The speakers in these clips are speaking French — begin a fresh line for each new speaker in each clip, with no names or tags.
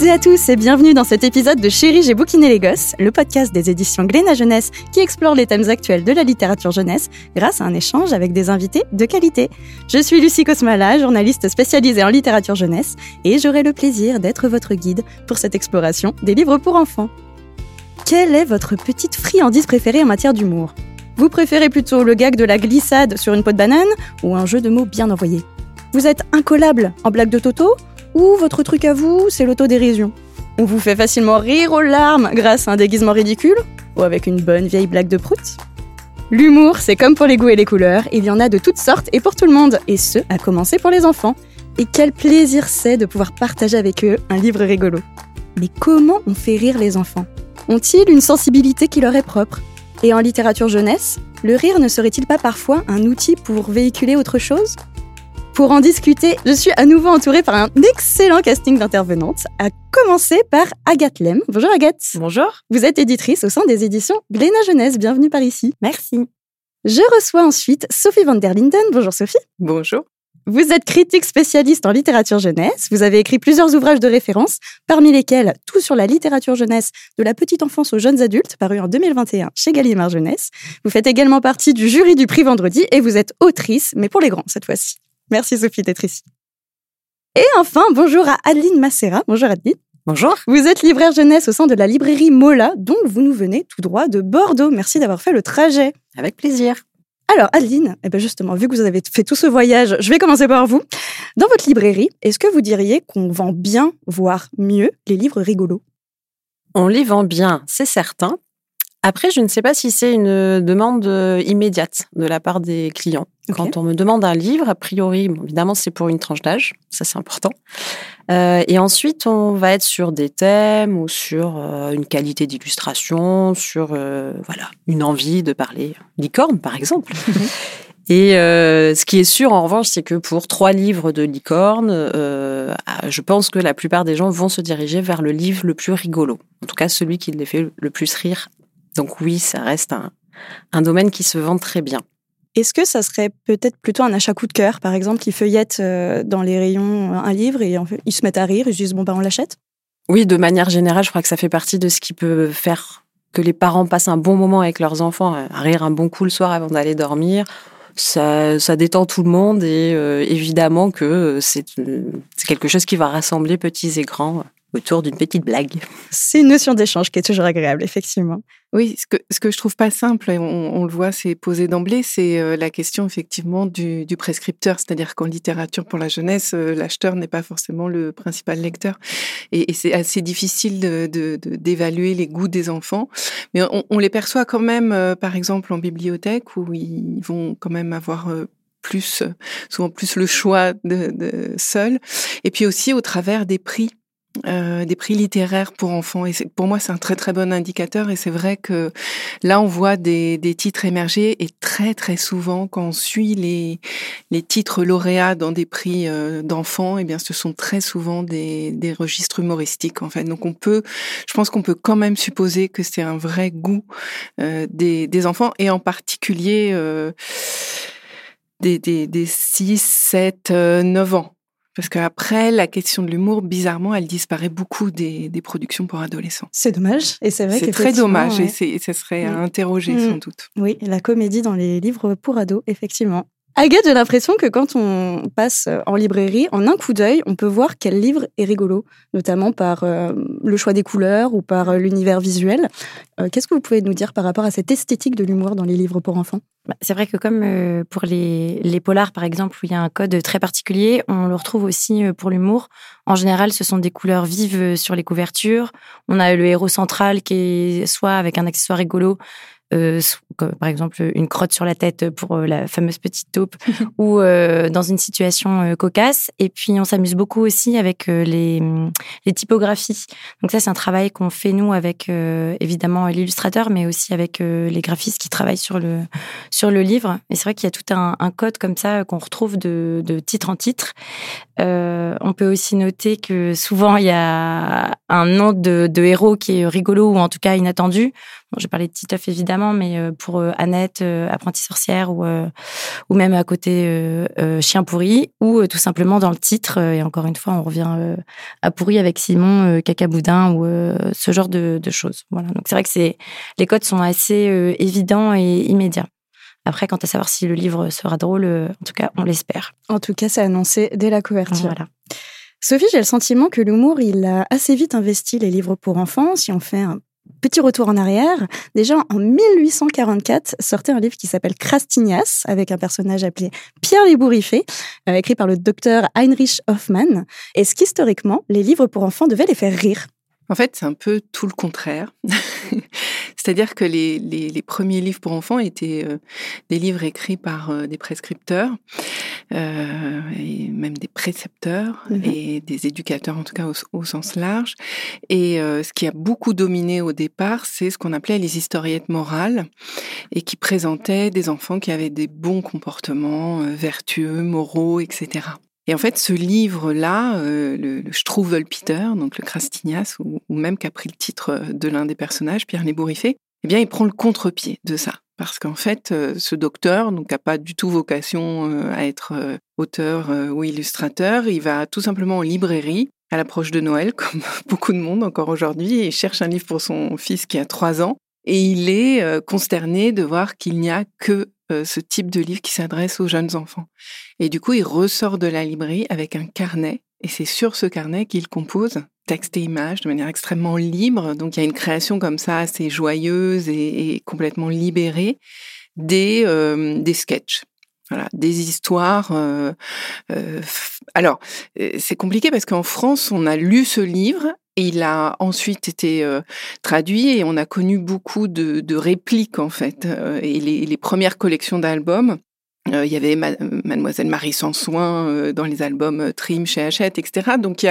toutes à tous et bienvenue dans cet épisode de Chérie, j'ai bouquiné les gosses, le podcast des éditions Glénat Jeunesse qui explore les thèmes actuels de la littérature jeunesse grâce à un échange avec des invités de qualité. Je suis Lucie Cosmala, journaliste spécialisée en littérature jeunesse et j'aurai le plaisir d'être votre guide pour cette exploration des livres pour enfants. Quelle est votre petite friandise préférée en matière d'humour? Vous préférez plutôt le gag de la glissade sur une peau de banane ou un jeu de mots bien envoyé? Vous êtes incollable en blague de Toto? Ou votre truc à vous, c'est l'autodérision. On vous fait facilement rire aux larmes grâce à un déguisement ridicule Ou avec une bonne vieille blague de prout. L'humour, c'est comme pour les goûts et les couleurs, il y en a de toutes sortes et pour tout le monde, et ce, à commencer pour les enfants. Et quel plaisir c'est de pouvoir partager avec eux un livre rigolo. Mais comment on fait rire les enfants? Ont-ils une sensibilité qui leur est propre? Et en littérature jeunesse, le rire ne serait-il pas parfois un outil pour véhiculer autre chose? Pour en discuter, je suis à nouveau entourée par un excellent casting d'intervenantes, à commencer par Agathe Lem. Bonjour Agathe.
Bonjour.
Vous êtes éditrice au sein des éditions Glénat Jeunesse. Bienvenue par ici.
Merci.
Je reçois ensuite Sophie van der Linden. Bonjour Sophie.
Bonjour.
Vous êtes critique spécialiste en littérature jeunesse. Vous avez écrit plusieurs ouvrages de référence, parmi lesquels Tout sur la littérature jeunesse de la petite enfance aux jeunes adultes, paru en 2021 chez Gallimard Jeunesse. Vous faites également partie du jury du prix Vendredi et vous êtes autrice, mais pour les grands cette fois-ci. Merci Sophie d'être ici. Et enfin, bonjour à Adeline Macera. Bonjour Adeline.
Bonjour.
Vous êtes libraire jeunesse au sein de la librairie Mola, dont vous nous venez tout droit de Bordeaux. Merci d'avoir fait le trajet.
Avec plaisir.
Alors, Adeline, eh ben justement, vu que vous avez fait tout ce voyage, je vais commencer par vous. Dans votre librairie, est-ce que vous diriez qu'on vend bien, voire mieux, les livres rigolos?
On les vend bien, c'est certain. Après, je ne sais pas si c'est une demande euh, immédiate de la part des clients. Quand on me demande un livre, a priori, évidemment, c'est pour une tranche d'âge, ça c'est important. Euh, et ensuite, on va être sur des thèmes ou sur euh, une qualité d'illustration, sur voilà une envie de parler licorne, par exemple. Et ce qui est sûr, en revanche, c'est que pour trois livres de licorne, je pense que la plupart des gens vont se diriger vers le livre le plus rigolo. En tout cas, celui qui les fait le plus rire donc oui, ça reste un, domaine qui se vend très bien.
Est-ce que ça serait peut-être plutôt un achat coup de cœur, par exemple, qui feuillette euh, dans les rayons un livre et ils se mettent à rire et se disent bon ben on l'achète?
Oui, de manière générale, je crois que ça fait partie de ce qui peut faire que les parents passent un bon moment avec leurs enfants, à rire un bon coup le soir avant d'aller dormir. Ça, détend tout le monde et euh, évidemment que c'est quelque chose qui va rassembler petits et grands autour d'une petite blague.
C'est une notion d'échange qui est toujours agréable, effectivement.
Oui, ce que, ce que je trouve pas simple, et on, le voit, c'est posé d'emblée, c'est euh, la question effectivement du, prescripteur. C'est-à-dire qu'en littérature pour la jeunesse, euh, l'acheteur n'est pas forcément le principal lecteur. Et, c'est assez difficile d'évaluer de, les goûts des enfants. Mais on, les perçoit quand même, euh, par exemple, en bibliothèque, où ils vont quand même avoir plus, souvent plus le choix de, de seul. Et puis aussi au travers des prix euh, des prix littéraires pour enfants. Et pour moi, c'est un très très bon indicateur. Et c'est vrai que là, on voit des, des, titres émerger. Et très très souvent, quand on suit les, les titres lauréats dans des prix euh, d'enfants, eh bien, ce sont très souvent des, des registres humoristiques en fait. Donc, on peut, je pense qu'on peut quand même supposer que c'est un vrai goût euh, des, des, enfants et en particulier des, des, des 6, 7, 9 ans. Parce qu'après, la question de l'humour, bizarrement, elle disparaît beaucoup des, des productions pour adolescents.
C'est dommage. Et c'est vrai
C'est très dommage. Et ce serait à interroger, sans doute.
Oui, la comédie dans les livres pour ados, effectivement. Agathe, j'ai l'impression que quand on passe en librairie, en un coup d'œil, on peut voir quel livre est rigolo, notamment par euh, le choix des couleurs ou par euh, l'univers visuel. Euh, qu'est-ce que vous pouvez nous dire par rapport à cette esthétique de l'humour dans les livres pour enfants?
Bah, C'est vrai que comme pour les, les, polars, par exemple, où il y a un code très particulier, on le retrouve aussi pour l'humour. En général, ce sont des couleurs vives sur les couvertures. On a le héros central qui est soit avec un accessoire rigolo, euh, par exemple une crotte sur la tête pour euh, la fameuse petite taupe, ou euh, dans une situation cocasse. Et puis on s'amuse beaucoup aussi avec les, les, typographies. Donc ça c'est un travail qu'on fait nous avec évidemment l'illustrateur, mais aussi avec les graphistes qui travaillent sur le sur le livre. Et c'est vrai qu'il y a tout un, un code comme ça qu'on retrouve de, de, titre en titre. on peut aussi noter que souvent il y a un nom de, de héros qui est rigolo ou en tout cas inattendu. Bon, J'ai parlé de Titeuf évidemment, mais pour Annette, apprentie sorcière, ou, ou même à côté Chien pourri, ou tout simplement dans le titre, et encore une fois, on revient à pourri avec Simon, Caca Boudin, ou ce genre de, de choses. Voilà. Donc c'est vrai que c'est les codes sont assez évidents et immédiats. Après, quant à savoir si le livre sera drôle, en tout cas, on l'espère.
En tout cas, c'est annoncé dès la couverture. Voilà. Sophie, j'ai le sentiment que l'humour, il a assez vite investi les livres pour enfants. Si on fait un petit retour en arrière, déjà en 1844 sortait un livre qui s'appelle Crastignas, avec un personnage appelé Pierre Lébouriffé, euh, écrit par le docteur Heinrich Hoffmann. Est-ce qu'historiquement, les livres pour enfants devaient les faire rire
en fait, c'est un peu tout le contraire. C'est-à-dire que les, les, premiers livres pour enfants étaient euh, des livres écrits par euh, des prescripteurs, euh, et même des précepteurs mmh et des éducateurs, en tout cas au, sens large. Et ce qui a beaucoup dominé au départ, c'est ce qu'on appelait les historiettes morales, et qui présentaient des enfants qui avaient des bons comportements vertueux, moraux, etc. Et en fait, ce livre-là, euh, le, le Peter, donc le Crastignas, ou, même qui a pris le titre euh, de l'un des personnages, Pierre Lébouriffé, eh bien, il prend le contre-pied de ça. Parce qu'en fait, euh, ce docteur, donc, n'a pas du tout vocation à être auteur ou illustrateur. Il va tout simplement en librairie à l'approche de Noël, comme beaucoup de monde encore aujourd'hui, et cherche un livre pour son fils qui a trois ans. Et il est consterné de voir qu'il n'y a que euh, ce type de livre qui s'adresse aux jeunes enfants. Et du coup, il ressort de la librairie avec un carnet, et c'est sur ce carnet qu'il compose texte et images de manière extrêmement libre. Donc il y a une création comme ça assez joyeuse et, complètement libérée des, euh, des sketchs. Voilà, des histoires. Euh, alors, c'est compliqué parce qu'en France, on a lu ce livre il a ensuite été euh, traduit et on a connu beaucoup de, répliques en fait. Euh, et les, premières collections d'albums, euh, il y avait Mademoiselle Marie sans soin dans les albums Trim chez Hachette, etc. Donc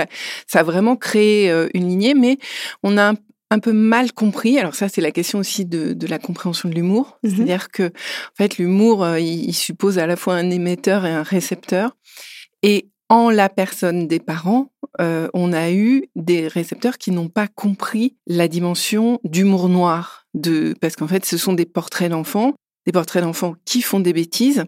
ça a vraiment créé une lignée, mais on a un, peu mal compris. Alors ça, c'est la question aussi de, la compréhension de l'humour. Mmh C'est-à-dire que en fait, l'humour, il, suppose à la fois un émetteur et un récepteur. Et en la personne des parents, euh, on a eu des récepteurs qui n'ont pas compris la dimension d'humour noir, de parce qu'en fait, ce sont des portraits d'enfants, des portraits d'enfants qui font des bêtises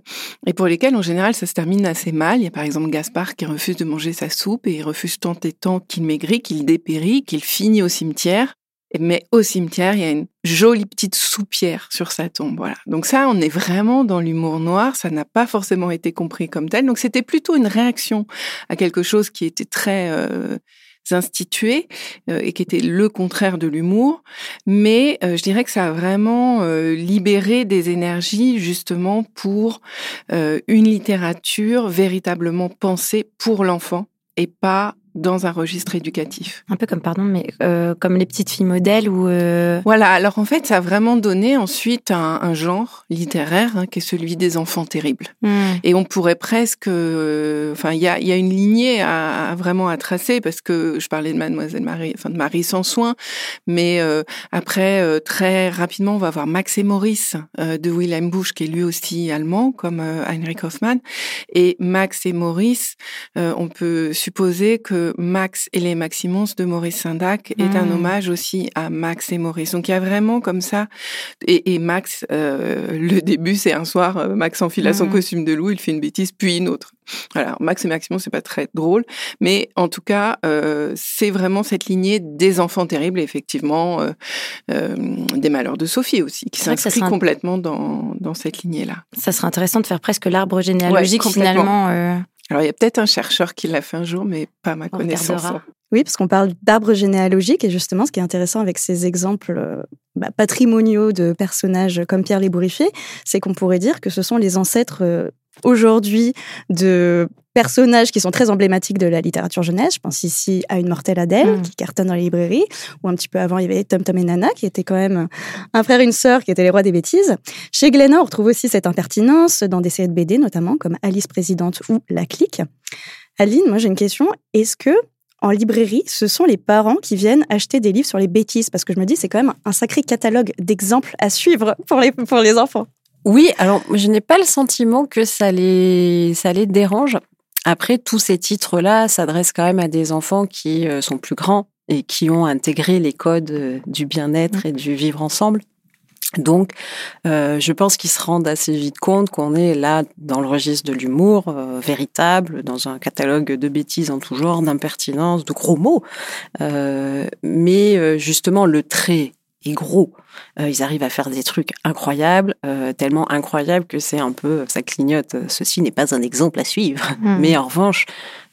et pour lesquels, en général, ça se termine assez mal. Il y a par exemple Gaspard qui refuse de manger sa soupe et il refuse tant et tant qu'il maigrit, qu'il dépérit, qu'il finit au cimetière. Mais au cimetière, il y a une jolie petite soupière sur sa tombe. Voilà. Donc ça, on est vraiment dans l'humour noir. Ça n'a pas forcément été compris comme tel. Donc c'était plutôt une réaction à quelque chose qui était très euh, institué euh, et qui était le contraire de l'humour. Mais euh, je dirais que ça a vraiment libéré des énergies justement pour une littérature véritablement pensée pour l'enfant et pas dans un registre éducatif.
Un peu comme, pardon, mais euh, comme les petites filles modèles ou... Euh...
Voilà, alors en fait, ça a vraiment donné ensuite un, un genre littéraire hein, qui est celui des enfants terribles. Hmm. Et on pourrait presque... Euh, enfin, il y a, y a, une lignée à, à, vraiment à tracer parce que je parlais de Mademoiselle Marie, enfin de Marie sans soin, mais après, très rapidement, on va voir Max et Maurice de Wilhelm Busch, qui est lui aussi allemand, comme Heinrich Hoffmann. Et Max et Maurice, on peut supposer que Max et les Maximons de Maurice Sindac est un hmm. hommage aussi à Max et Maurice. Donc il y a vraiment comme ça. Et, Max, euh, le début, c'est un soir, euh, Max enfile à son hmm. costume de loup, il fait une bêtise, puis une autre. Alors Max et Maximon, c'est pas très drôle, mais en tout cas, euh, c'est vraiment cette lignée des enfants terribles, effectivement, des malheurs de Sophie aussi, qui s'inscrit complètement dans, dans cette lignée-là.
Ça serait intéressant de faire presque l'arbre généalogique finalement.
Alors, il y a peut-être un chercheur qui l'a fait un jour, mais pas ma connaissance.
Oui, parce qu'on parle d'arbre généalogique, et justement, ce qui est intéressant avec ces exemples euh, bah, patrimoniaux de personnages comme Pierre Lébouriffé, c'est qu'on pourrait dire que ce sont les ancêtres euh, aujourd'hui de personnages qui sont très emblématiques de la littérature jeunesse. Je pense ici à Une mortelle Adèle, mm. qui cartonne dans les librairies, ou un petit peu avant, il y avait Tom Tom et Nana, qui étaient quand même un frère et une sœur, qui étaient les rois des bêtises. Chez Glénat, on retrouve aussi cette impertinence dans des séries de BD, notamment comme Alice Présidente ou La Clique. Aline, moi j'ai une question. Est-ce que en librairie, ce sont les parents qui viennent acheter des livres sur les bêtises? Parce que je me dis, c'est quand même un sacré catalogue d'exemples à suivre pour les, pour les enfants.
Oui, alors je n'ai pas le sentiment que ça les, ça les dérange. Après, tous ces titres-là s'adressent quand même à des enfants qui euh, sont plus grands et qui ont intégré les codes euh, du bien-être et du vivre ensemble. Donc, euh, je pense qu'ils se rendent assez vite compte qu'on est là dans le registre de l'humour euh, véritable, dans un catalogue de bêtises en tout genre, d'impertinence, de gros mots. Euh, mais justement, le trait est gros. ils arrivent à faire des trucs incroyables, tellement incroyables que c'est un peu, ça clignote. Ceci n'est pas un exemple à suivre. Mmh. Mais en revanche,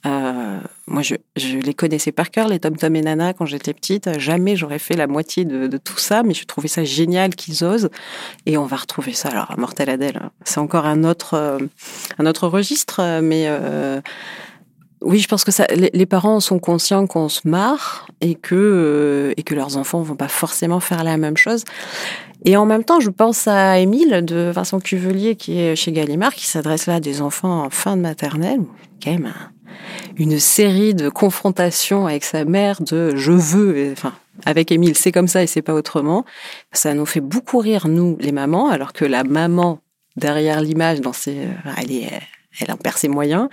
euh, moi, je, je, les connaissais par cœur, les Tom Tom et Nana, quand j'étais petite. Jamais j'aurais fait la moitié de, de, tout ça, mais je trouvais ça génial qu'ils osent. Et on va retrouver ça. Alors, à Mortel Adèle, c'est encore un autre, euh, un autre registre, mais euh, oui, je pense que ça, les, parents sont conscients qu'on se marre et que, euh, et que leurs enfants vont pas forcément faire la même chose. Et en même temps, je pense à Émile de Vincent Cuvelier qui est chez Gallimard, qui s'adresse là à des enfants en fin de maternelle, quand même une série de confrontations avec sa mère de je veux, enfin, avec Émile, c'est comme ça et c'est pas autrement. Ça nous fait beaucoup rire, nous, les mamans, alors que la maman, derrière l'image, dans ses, elle, est, elle en perd ses moyens.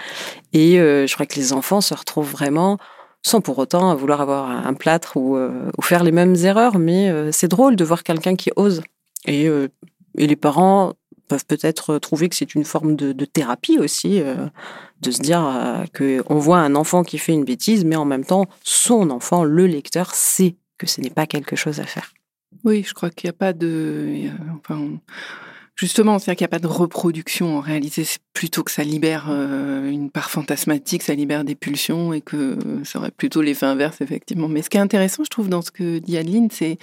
Et euh, je crois que les enfants se retrouvent vraiment sans pour autant vouloir avoir un plâtre ou, euh, ou faire les mêmes erreurs. Mais euh, c'est drôle de voir quelqu'un qui ose. Et, les parents peuvent peut-être trouver que c'est une forme de, thérapie aussi, de se dire que on voit un enfant qui fait une bêtise, mais en même temps, son enfant, le lecteur, sait que ce n'est pas quelque chose à faire.
Oui, je crois qu'il n'y a pas de. Enfin, Justement, c'est-à-dire qu'il n'y a pas de reproduction en réalité, plutôt que ça libère euh, une part fantasmatique, ça libère des pulsions et que ça aurait plutôt l'effet inverse effectivement. Mais ce qui est intéressant, je trouve, dans ce que dit Adeline, c'est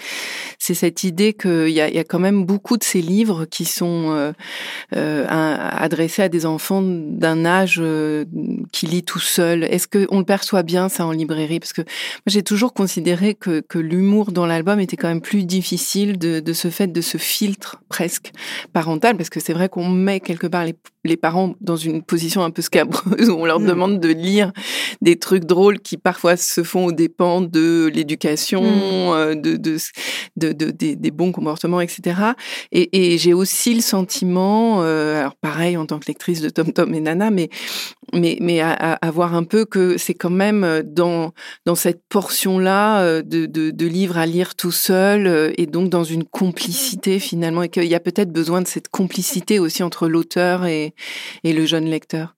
c'est cette idée qu'il y a, y a quand même beaucoup de ces livres qui sont euh, euh, adressés à des enfants d'un âge qui lit tout seul. Est-ce qu'on le perçoit bien ça en librairie? Parce que moi j'ai toujours considéré que, que l'humour dans l'album était quand même plus difficile de, de ce fait de ce filtre presque parce que c'est vrai qu'on met quelque part les, les, parents dans une position un peu scabreuse où on leur mm. demande de lire des trucs drôles qui parfois se font aux dépens de l'éducation, mm. euh, de, de, de, de des, bons comportements, etc. Et, et j'ai aussi le sentiment, euh, alors pareil en tant que lectrice de Tom Tom et Nana, mais mais mais à, à, voir un peu que c'est quand même dans dans cette portion là de, de, de livres à lire tout seul euh, et donc dans une complicité finalement et qu'il y a peut-être besoin de cette complicité aussi entre l'auteur et, et le jeune lecteur.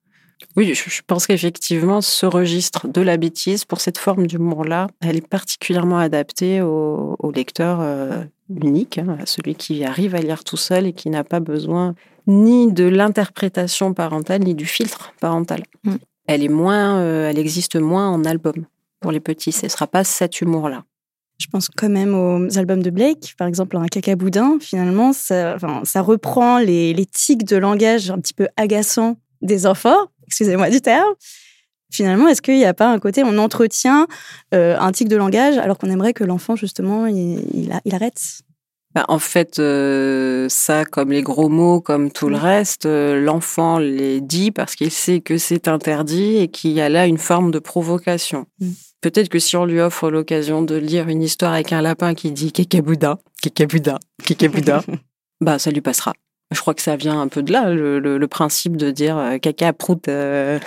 Oui, je pense qu'effectivement, ce registre de la bêtise, pour cette forme d'humour-là, elle est particulièrement adaptée au, lecteur euh, unique, hein, à celui qui arrive à lire tout seul et qui n'a pas besoin ni de l'interprétation parentale, ni du filtre parental. Mm. Elle est moins, euh, elle existe moins en album pour les petits. Ce ne sera pas cet humour-là.
Je pense quand même aux albums de Blake, par exemple un caca boudin. Finalement, ça, enfin, ça reprend les, les tics de langage un petit peu agaçants des enfants. Excusez-moi du terme. Finalement, est-ce qu'il n'y a pas un côté, on entretient euh, un tic de langage alors qu'on aimerait que l'enfant, justement, il, il, arrête?
Bah, en fait, euh, ça, comme les gros mots, comme tout le reste, euh, l'enfant les dit parce qu'il sait que c'est interdit et qu'il y a là une forme de provocation. Mm. Peut-être que si on lui offre l'occasion de lire une histoire avec un lapin qui dit Kekabouda, Kekabouda, Kekabouda, bah ça lui passera. Je crois que ça vient un peu de là, le, le, principe de dire euh, caca, prout, euh,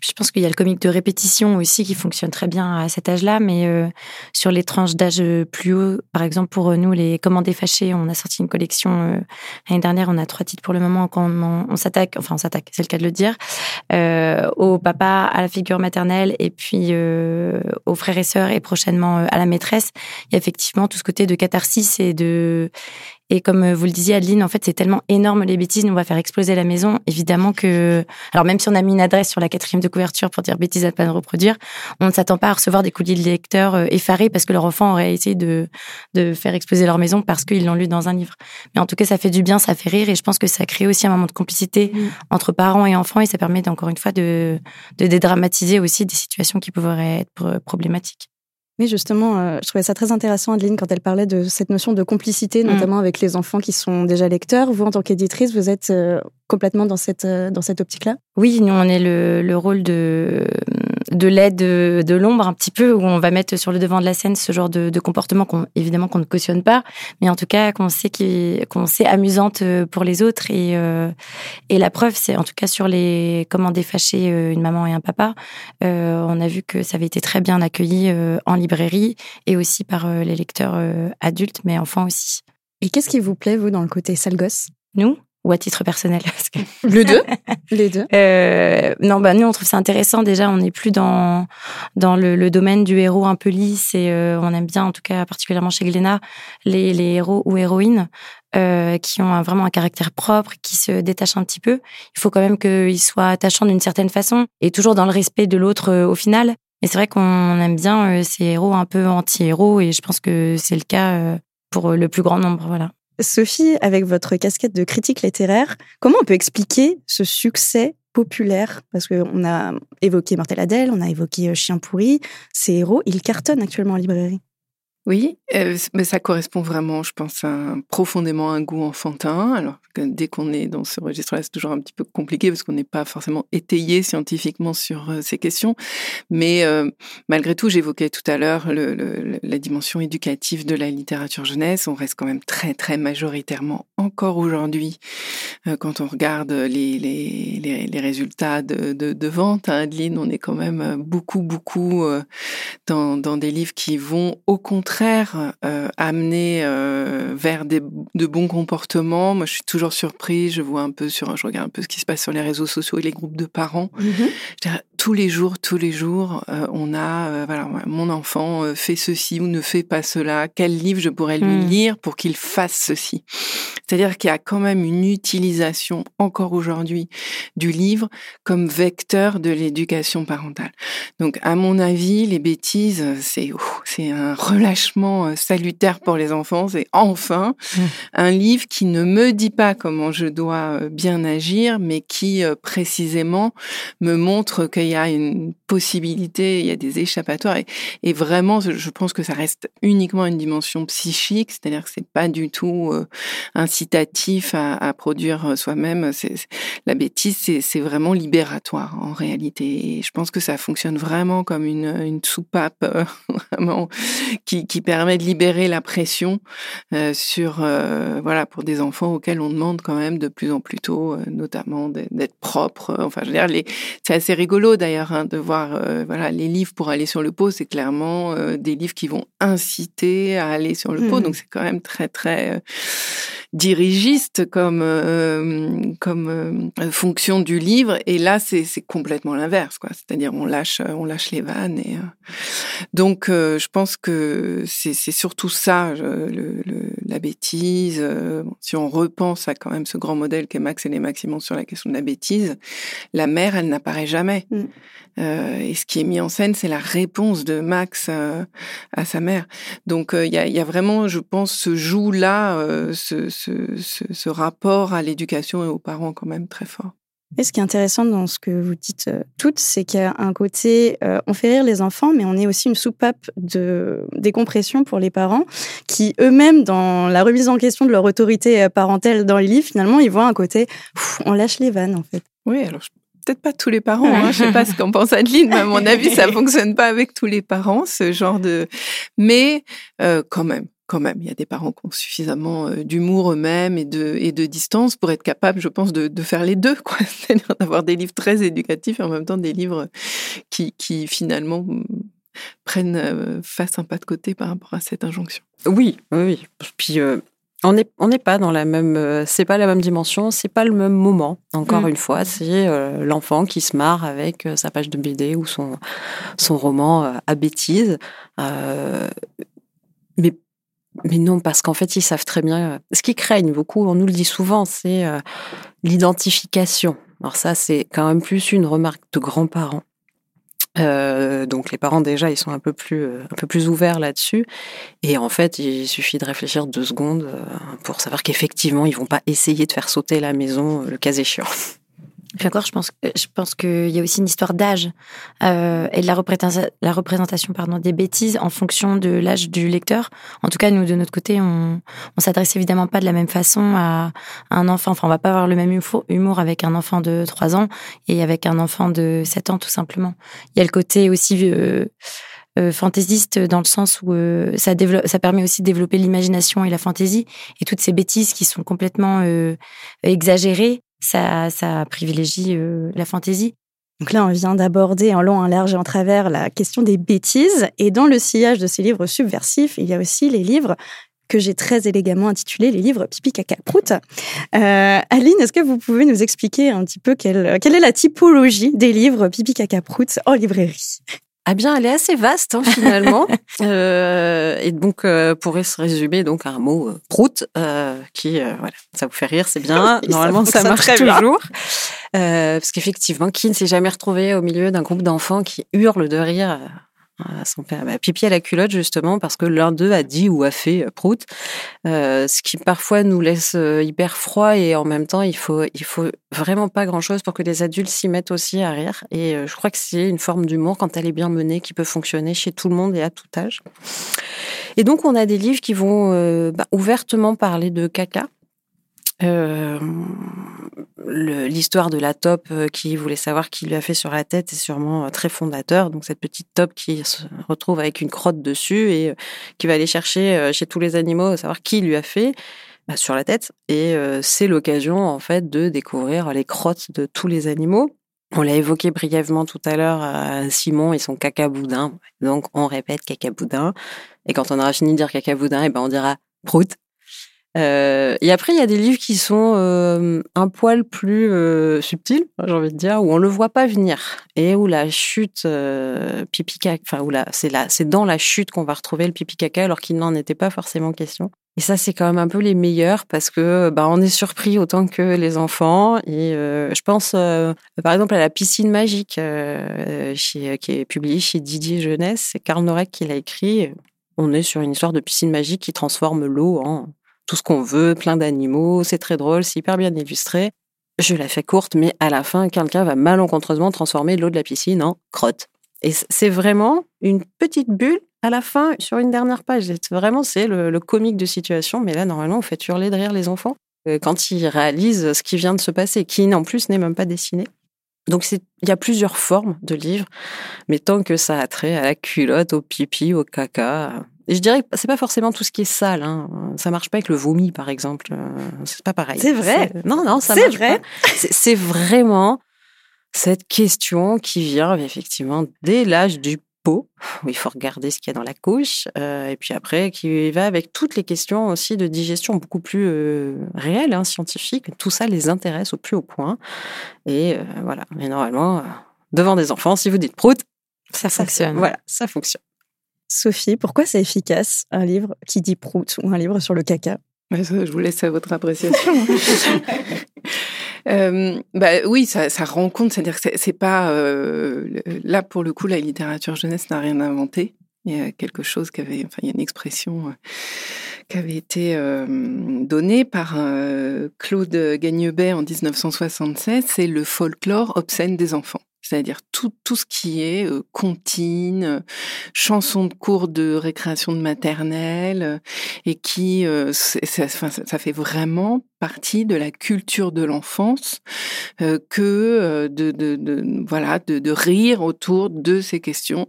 je pense qu'il y a le comique de répétition aussi qui fonctionne très bien à cet âge-là, mais euh, sur les tranches d'âge plus haut, par exemple pour nous les commandés fâchés, on a sorti une collection euh, l'année dernière, on a trois titres pour le moment quand on, s'attaque, enfin on s'attaque, c'est le cas de le dire, euh, au papa, à la figure maternelle et puis euh, aux frères et sœurs et prochainement euh, à la maîtresse. Il y a effectivement tout ce côté de catharsis et de et comme euh, vous le disiez, Adeline, en fait, c'est tellement énorme les bêtises, nous on va faire exploser la maison. Évidemment que, alors même si on a mis une adresse sur la quatrième de couverture pour dire bêtises à pas de reproduire, on ne s'attend pas à recevoir des courriers de lecteurs euh, effarés parce que leur enfant aurait essayé de, de faire exploser leur maison parce qu'ils l'ont lu dans un livre. Mais en tout cas, ça fait du bien, ça fait rire et je pense que ça crée aussi un moment de complicité entre parents et enfants et ça permet encore une fois de, de dédramatiser aussi des situations qui pourraient être problématiques.
Oui, justement, euh, je trouvais ça très intéressant, Adeline, quand elle parlait de cette notion de complicité, mm. notamment avec les enfants qui sont déjà lecteurs. Vous, en tant qu'éditrice, vous êtes euh, complètement dans cette, euh, dans cette optique-là?
Oui, nous, on est le, le rôle de, de l'aide de, de l'ombre, un petit peu, où on va mettre sur le devant de la scène ce genre de, de comportement, qu'on, évidemment, qu'on ne cautionne pas, mais en tout cas, qu'on sait, qu'on sait amusante pour les autres. Et, et la preuve, c'est en tout cas sur les comment défâcher une maman et un papa, on a vu que ça avait été très bien accueilli en librairie et aussi par euh, les lecteurs euh, adultes, mais enfants aussi.
Et qu'est-ce qui vous plaît, vous, dans le côté sale gosse?
Nous? Ou à titre personnel
Les deux Les deux.
Euh, non, bah nous on trouve ça intéressant. Déjà, on n'est plus dans dans le, le, domaine du héros un peu lisse et euh, on aime bien, en tout cas particulièrement chez Glénat, les, les héros ou héroïnes euh, qui ont vraiment un caractère propre, qui se détachent un petit peu. Il faut quand même qu'ils soient attachants d'une certaine façon et toujours dans le respect de l'autre euh, au final. Et c'est vrai qu'on aime bien ces héros un peu anti-héros et je pense que c'est le cas pour le plus grand nombre. Voilà.
Sophie, avec votre casquette de critique littéraire, comment on peut expliquer ce succès populaire? Parce qu'on a évoqué Martel Adèle, on a évoqué euh, Chien pourri, ces héros, ils cartonnent actuellement en librairie.
Oui, euh, mais ça correspond vraiment, je pense, à profondément un goût enfantin. Alors dès qu'on est dans ce registre-là, c'est toujours un petit peu compliqué parce qu'on n'est pas forcément étayé scientifiquement sur euh, ces questions. Mais euh, malgré tout, j'évoquais tout à l'heure la dimension éducative de la littérature jeunesse. On reste quand même très très majoritairement encore aujourd'hui, quand on regarde les, résultats de, vente à Adeline, on est quand même beaucoup beaucoup dans des livres qui vont au contraire euh, amener euh, vers des, de bons comportements. Moi, je suis toujours surprise. Je vois un peu sur, je regarde un peu ce qui se passe sur les réseaux sociaux et les groupes de parents. Mm-hmm. tous les jours, tous les jours, euh, on a, voilà, mon enfant fait ceci ou ne fait pas cela. Quel livre je pourrais lui mm. lire pour qu'il fasse ceci? C'est-à-dire qu'il y a quand même une utilisation encore aujourd'hui du livre comme vecteur de l'éducation parentale. Donc, à mon avis, les bêtises, c'est c'est un relâchement euh, salutaire pour les enfants. C'est enfin mmh. un livre qui ne me dit pas comment je dois euh, bien agir, mais qui euh, précisément me montre qu'il y a une possibilité, il y a des échappatoires. Et, vraiment, je pense que ça reste uniquement une dimension psychique, c'est-à-dire que c'est pas du tout incitatif à, produire soi-même. La bêtise, c'est vraiment libératoire en réalité. Et je pense que ça fonctionne vraiment comme une, une soupape vraiment qui, qui permet de libérer la pression euh, sur euh, voilà pour des enfants auxquels on demande quand même de plus en plus tôt, euh, notamment d'être propre. Enfin, je veux dire, les... c'est assez rigolo d'ailleurs hein, de voir voilà les livres pour aller sur le pot, c'est clairement des livres qui vont inciter à aller sur le pot, mmh. donc c'est quand même très très dirigiste comme comme fonction du livre. Et là, c'est complètement l'inverse, quoi. C'est-à-dire on lâche on lâche les vannes et donc je pense que c'est surtout ça, le, la bêtise. Euh, si on repense à quand même ce grand modèle qu'est Max et les Maximons sur la question de la bêtise, la mère, elle n'apparaît jamais. Mm. Euh, et ce qui est mis en scène, c'est la réponse de Max euh, à sa mère. Donc il y a, y, a, vraiment, je pense, ce joue-là, ce, ce, ce rapport à l'éducation et aux parents quand même très fort.
Et ce qui est intéressant dans ce que vous dites euh, toutes, c'est qu'il y a un côté, euh, on fait rire les enfants, mais on est aussi une soupape de décompression pour les parents, qui eux-mêmes, dans la remise en question de leur autorité euh, parentale dans les livres, finalement, ils voient un côté, on lâche les vannes, en fait.
Oui, alors peut-être pas tous les parents. Hein. Je sais pas ce qu'en pense Adeline, mais à mon avis, ça fonctionne pas avec tous les parents, ce genre de. Mais euh, quand même, quand même, il y a des parents qui ont suffisamment euh, d'humour eux-mêmes et de, et de distance pour être capables, je pense, de, de faire les deux, quoi. C'est-à-dire d'avoir des livres très éducatifs et en même temps des livres qui, qui finalement mm, prennent, euh, face un pas de côté par rapport à cette injonction.
Oui, oui. Puis, euh, on n'est on n'est pas dans la même, c'est pas la même dimension, c'est pas le même moment. Encore mm. une fois, c'est l'enfant qui se marre avec sa page de BD ou son son roman à bêtises. Mais non, parce qu'en fait, ils savent très bien. Euh, ce qu'ils craignent beaucoup, on nous le dit souvent, c'est euh, l'identification. Alors ça, c'est quand même plus une remarque de grands-parents. Euh, donc les parents déjà, ils sont un peu plus un peu plus ouverts là-dessus. Et en fait, il suffit de réfléchir deux secondes pour savoir qu'effectivement, ils vont pas essayer de faire sauter la maison le cas échéant.
Puis encore, je pense, je pense qu'il y a aussi une histoire d'âge euh, et de la représentation, la représentation pardon, des bêtises en fonction de l'âge du lecteur. En tout cas, nous, de notre côté, on, on s'adresse évidemment pas de la même façon à un enfant. Enfin, on va pas avoir le même humour avec un enfant de 3 ans et avec un enfant de 7 ans, tout simplement. Il y a le côté aussi... Euh, euh, fantaisiste dans le sens où euh, ça, ça permet aussi de développer l'imagination et la fantaisie et toutes ces bêtises qui sont complètement euh, exagérées ça, privilégie euh, la fantaisie.
Donc là, on vient d'aborder en long, en large et en travers la question des bêtises. Et dans le sillage de ces livres subversifs, il y a aussi les livres que j'ai très élégamment intitulé les livres pipi caca prout. Euh, Aline, est-ce que vous pouvez nous expliquer un petit peu quelle, quelle est la typologie des livres pipi caca prout en librairie?
Ah bien, elle est assez vaste hein, finalement. euh, et donc, euh, pourrait se résumer donc à un mot euh, prout, euh, qui, euh, voilà, ça vous fait rire, c'est bien. Normalement, ça, marche toujours. parce qu'effectivement, qui ne s'est jamais retrouvé au milieu d'un groupe d'enfants qui hurlent de rire son père. Bah, pipi à la culotte, justement, parce que l'un d'eux a dit ou a fait euh, prout, euh, ce qui parfois nous laisse euh, hyper froid et en même temps, il faut, il faut vraiment pas grand chose pour que les adultes s'y mettent aussi à rire. Et je crois que c'est une forme d'humour, quand elle est bien menée, qui peut fonctionner chez tout le monde et à tout âge. Et donc, on a des livres qui vont bah, ouvertement parler de caca. L'histoire de la top euh, qui voulait savoir qui lui a fait sur la tête est sûrement euh, très fondateur. Donc cette petite top qui se retrouve avec une crotte dessus et qui va aller chercher chez tous les animaux savoir qui lui a fait bah, sur la tête. Et c'est l'occasion en fait de découvrir les crottes de tous les animaux. On l'a évoqué brièvement tout à l'heure à Simon et son caca-boudin. Donc on répète caca-boudin. Et quand on aura fini de dire caca-boudin, et eh ben on dira prout. Euh, et après, il y a des livres qui sont euh, un poil plus euh, subtils, j'ai envie de dire, où on le voit pas venir et où la chute pipi caca, enfin où c'est dans la chute qu'on va retrouver le pipi caca, alors qu'il n'en était pas forcément question. Et ça, c'est quand même un peu les meilleurs parce que bah, on est surpris autant que les enfants. Et je pense, par exemple, à la piscine magique, qui est publiée chez Didier Jeunesse. C'est Karl Norek qui l'a écrit. On est sur une histoire de piscine magique qui transforme l'eau en tout ce qu'on veut, plein d'animaux, c'est très drôle, c'est hyper bien illustré. Je la fais courte, mais à la fin, quelqu'un va malencontreusement transformer l'eau de la piscine en crotte. Et c'est vraiment une petite bulle à la fin, sur une dernière page. Vraiment, c'est le, comique de situation. Mais là, normalement, on fait hurler de rire les enfants euh, quand ils réalisent ce qui vient de se passer, qui en plus n'est même pas dessiné. Donc il y a plusieurs formes de livres, mais tant que ça a trait à la culotte, au pipi, au caca, et je dirais que c'est pas forcément tout ce qui est sale. Hein. Ça marche pas avec le vomi, par exemple. Euh, c'est pas pareil.
C'est vrai?
Non, non, ça marche vrai? C'est vraiment cette question qui vient effectivement dès l'âge du pot, où il faut regarder ce qu'il y a dans la couche, euh, et puis après qui va avec toutes les questions aussi de digestion beaucoup plus euh, réelles, hein, scientifiques. Tout ça les intéresse au plus haut point. Et euh, voilà. Mais normalement, devant des enfants, si vous dites prout,
ça fonctionne.
Voilà, ça fonctionne.
Sophie, pourquoi c'est efficace un livre qui dit prout ou un livre sur le caca?
Je vous laisse à votre appréciation. euh, bah, oui, ça, rend compte, c'est-à-dire que c'est pas euh, là pour le coup la littérature jeunesse n'a rien inventé. Il y a quelque chose qui avait, enfin, il y a une expression euh, qui avait été donnée par Claude Gagnebet en 1976, c'est le folklore obscène des enfants c'est-à-dire tout, tout ce qui est euh, comptine, euh, chansons de cours de récréation de maternelle, euh, et qui, euh, ça, ça, fait vraiment partie de la culture de l'enfance que de, de, de, voilà de, de, rire autour de ces questions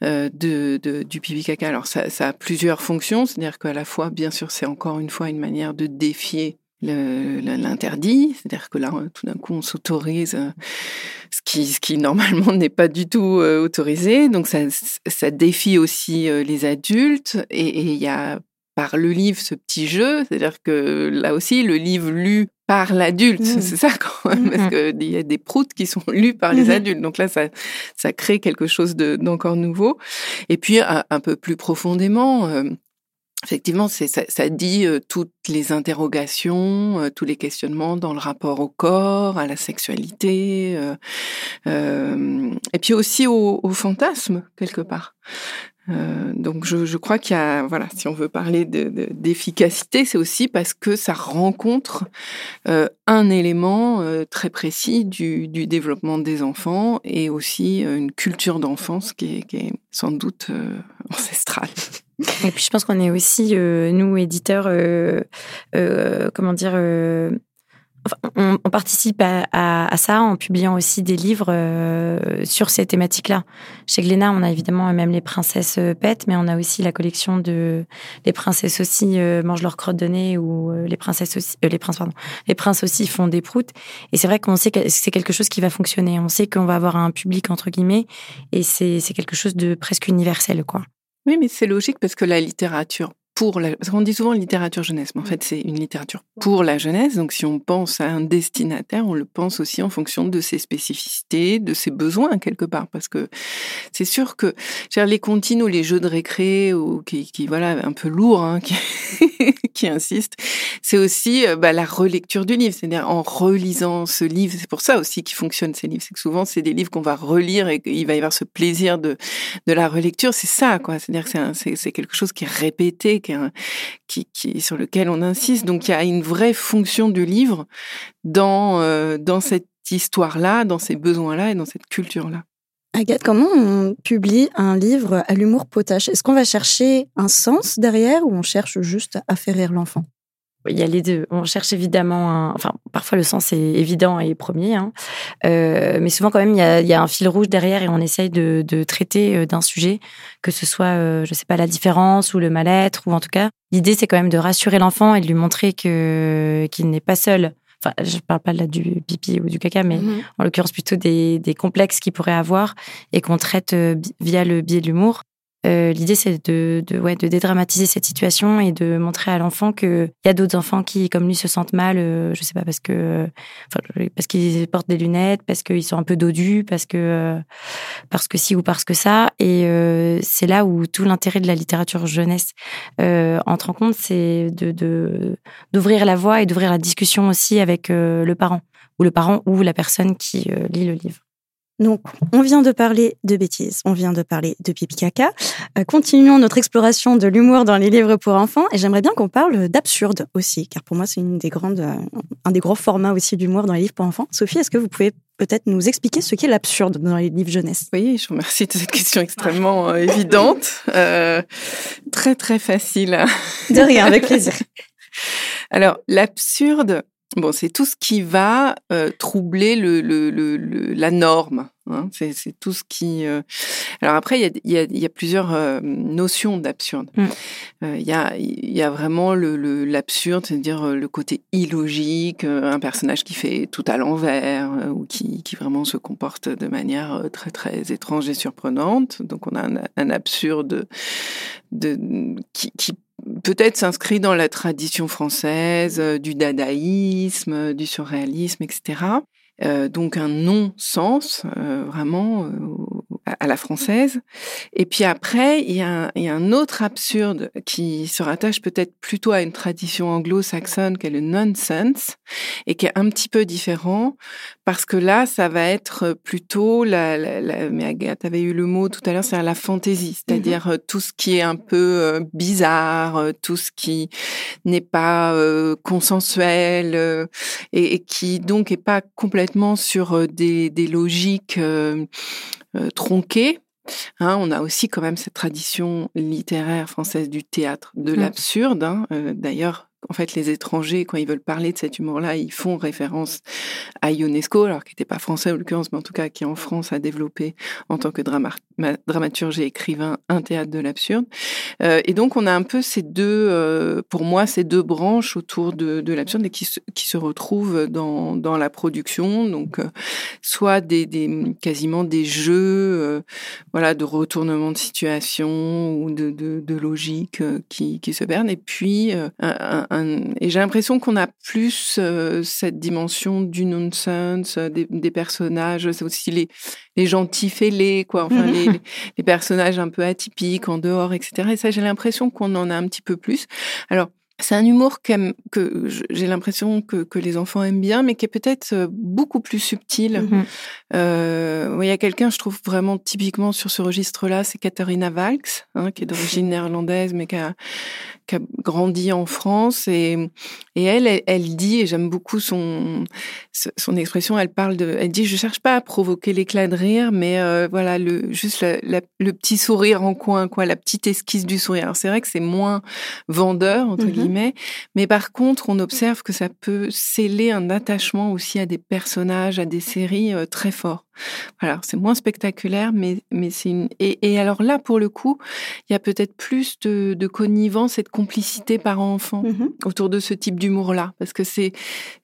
de, du pipi caca. Alors ça, ça a plusieurs fonctions, c'est-à-dire qu'à la fois, bien sûr, c'est encore une fois une manière de défier l'interdit, c'est-à-dire que là, tout d'un coup, on s'autorise euh, ce qui, ce qui normalement n'est pas du tout euh, autorisé. Donc ça, ça défie aussi euh, les adultes. Et il y a par le livre ce petit jeu, c'est-à-dire que là aussi, le livre lu par l'adulte, mmh. c'est ça quand même, parce mmh. qu'il y a des proutes qui sont lus par les mmh. adultes. Donc là, ça, ça crée quelque chose d'encore nouveau. Et puis, un, un peu plus profondément, Effectivement, ça, dit euh, toutes les interrogations, euh, tous les questionnements dans le rapport au corps, à la sexualité, euh, et puis aussi au, au fantasme quelque part. donc je, crois qu'il y a, voilà, si on veut parler d'efficacité, de, c'est aussi parce que ça rencontre un élément très précis du, développement des enfants et aussi une culture d'enfance qui est, sans doute ancestrale.
Et puis je pense qu'on est aussi, euh, nous, éditeurs, euh, euh, comment dire, on, participe à, ça en publiant aussi des livres sur ces thématiques-là. Chez Glénat, on a évidemment même les princesses pètent, mais on a aussi la collection de les princesses aussi mangent leur crotte de nez ou les princesses aussi, les princes pardon, les princes aussi font des proutes. Et c'est vrai qu'on sait que c'est quelque chose qui va fonctionner. On sait qu'on va avoir un public entre guillemets, et c'est quelque chose de presque universel, quoi.
Oui, mais c'est logique parce que la littérature pour la, parce qu'on dit souvent littérature jeunesse, mais en fait c'est une littérature pour la jeunesse. Donc si on pense à un destinataire, on le pense aussi en fonction de ses spécificités, de ses besoins quelque part, parce que c'est sûr que les comptines ou les jeux de récré ou qui, qui voilà un peu lourds, hein, qui, qui insistent, c'est aussi euh, bah, la relecture du livre, c'est-à-dire en relisant ce livre. C'est pour ça aussi qu'il fonctionne ces livres, c'est que souvent c'est des livres qu'on va relire et qu'il va y avoir ce plaisir de de la relecture. C'est ça, quoi. C'est-à-dire que c'est quelque chose qui est répété, qui, qui, sur lequel on insiste. Donc il y a une vraie fonction du livre dans, euh, dans cette histoire-là, dans ces besoins-là et dans cette culture-là.
Agathe, comment on publie un livre à l'humour potache? Est-ce qu'on va chercher un sens derrière ou on cherche juste à faire rire l'enfant?
Il y a les deux. On cherche évidemment, un... enfin parfois le sens est évident et premier, hein. euh, mais souvent quand même il y, a, il y, a, un fil rouge derrière et on essaye de, de traiter euh, d'un sujet, que ce soit, euh, je sais pas, la différence ou le mal-être ou en tout cas, l'idée c'est quand même de rassurer l'enfant et de lui montrer que qu'il n'est pas seul. Enfin, je parle pas là du pipi ou du caca, mais mm-hmm. en l'occurrence plutôt des, des complexes qu'il pourrait avoir et qu'on traite euh, via le biais de l'humour. Euh, L'idée, c'est de, de, ouais, de dédramatiser cette situation et de montrer à l'enfant qu'il y a d'autres enfants qui, comme lui, se sentent mal, euh, je sais pas, parce que enfin, parce qu'ils portent des lunettes, parce qu'ils sont un peu dodus, parce que euh, parce que si ou parce que ça. Et euh, c'est là où tout l'intérêt de la littérature jeunesse entre en compte, c'est d'ouvrir la voie et d'ouvrir la discussion aussi avec le parent ou le parent ou la personne qui lit le livre.
Donc, on vient de parler de bêtises, on vient de parler de pipi caca. Euh, continuons notre exploration de l'humour dans les livres pour enfants et j'aimerais bien qu'on parle d'absurde aussi, car pour moi, c'est une des grandes, euh, un des gros formats aussi d'humour dans les livres pour enfants. Sophie, est-ce que vous pouvez peut-être nous expliquer ce qu'est l'absurde dans les livres jeunesse?
Oui, je vous remercie de cette question extrêmement euh, évidente, très très facile.
De rien, avec plaisir.
Alors, l'absurde, Bon, c'est tout ce qui va euh, troubler le, le, le, la norme. Hein. C'est, tout ce qui. Euh, alors après, il y a, y, a, y a, plusieurs euh, notions d'absurde. Mm. Il y, a, y a vraiment le, l'absurde, c'est-à-dire le côté illogique, un personnage qui fait tout à l'envers ou qui, qui vraiment se comporte de manière très très étrange et surprenante. Donc on a un, un absurde de, qui, qui peut-être s'inscrit dans la tradition française euh, du dadaïsme, euh, du surréalisme, etc. Euh, donc un non-sens vraiment à la française. Et puis après, il y, a un, il y a un autre absurde qui se rattache peut-être plutôt à une tradition anglo-saxonne qui est le nonsense et qui est un petit peu différent parce que là, ça va être plutôt la, la, la mais Agathe avait eu le mot tout à l'heure, c'est la fantaisie, c'est-à-dire mm-hmm. tout ce qui est un peu euh, bizarre, euh, tout ce qui n'est pas euh, consensuel et, et, qui donc est pas complètement sur des, des logiques euh, tronqué. Hein, on a aussi quand même cette tradition littéraire française du théâtre de mmh. l'absurde. Hein. Euh, d'ailleurs, en fait, les étrangers, quand ils veulent parler de cet humour-là, ils font référence à Ionesco, alors qui n'était pas français en l'occurrence, mais en tout cas qui en France a développé en tant que dramaturge et écrivain un théâtre de l'absurde. Euh, et donc, on a un peu ces deux, euh, pour moi, ces deux branches autour de, de l'absurde et qui se, qui se retrouvent dans, dans la production. Donc, euh, soit des, quasiment des jeux, voilà, de retournement de situation ou de, de, logique qui, qui se bernent. Et puis, un, et j'ai l'impression qu'on a plus euh, cette dimension du nonsense, euh, des, des personnages, c'est aussi les, les gentils fêlés, quoi, enfin les, les, personnages un peu atypiques en dehors, etc. Et ça, j'ai l'impression qu'on en a un petit peu plus. Alors, c'est un humour que, que j'ai l'impression que, que, les enfants aiment bien, mais qui est peut-être euh, beaucoup plus subtil. Mm-hmm. Euh, il y a quelqu'un, je trouve vraiment typiquement sur ce registre-là, c'est Katharina Valks, hein, qui est d'origine néerlandaise, mais qui a, qui a, grandi en France. Et, et elle, elle, dit, et j'aime beaucoup son, son expression, elle parle de, elle dit, je cherche pas à provoquer l'éclat de rire, mais euh, voilà, le, juste le petit sourire en coin, quoi, la petite esquisse du sourire. C'est vrai que c'est moins vendeur entre mm-hmm. guillemets, mais par contre, on observe que ça peut sceller un attachement aussi à des personnages, à des séries euh, très forts. Voilà, c'est moins spectaculaire, mais, mais c'est une. Et, alors là, pour le coup, il y a peut-être plus de, connivence et de complicité parents-enfants mmh autour de ce type d'humour-là, parce que c'est.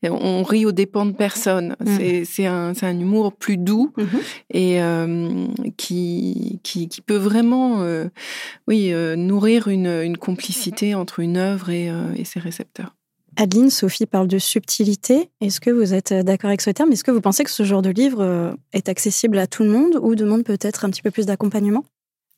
On rit aux dépens de personne. Mmh. C'est un, un, humour plus doux mmh et euh, qui, qui, qui, peut vraiment, euh, oui, euh, nourrir une, une, complicité entre une œuvre et, et ses récepteurs.
Adeline, Sophie parle de subtilité. Est-ce que vous êtes d'accord avec ce terme? Est-ce que vous pensez que ce genre de livre euh, est accessible à tout le monde ou demande peut-être un petit peu plus d'accompagnement?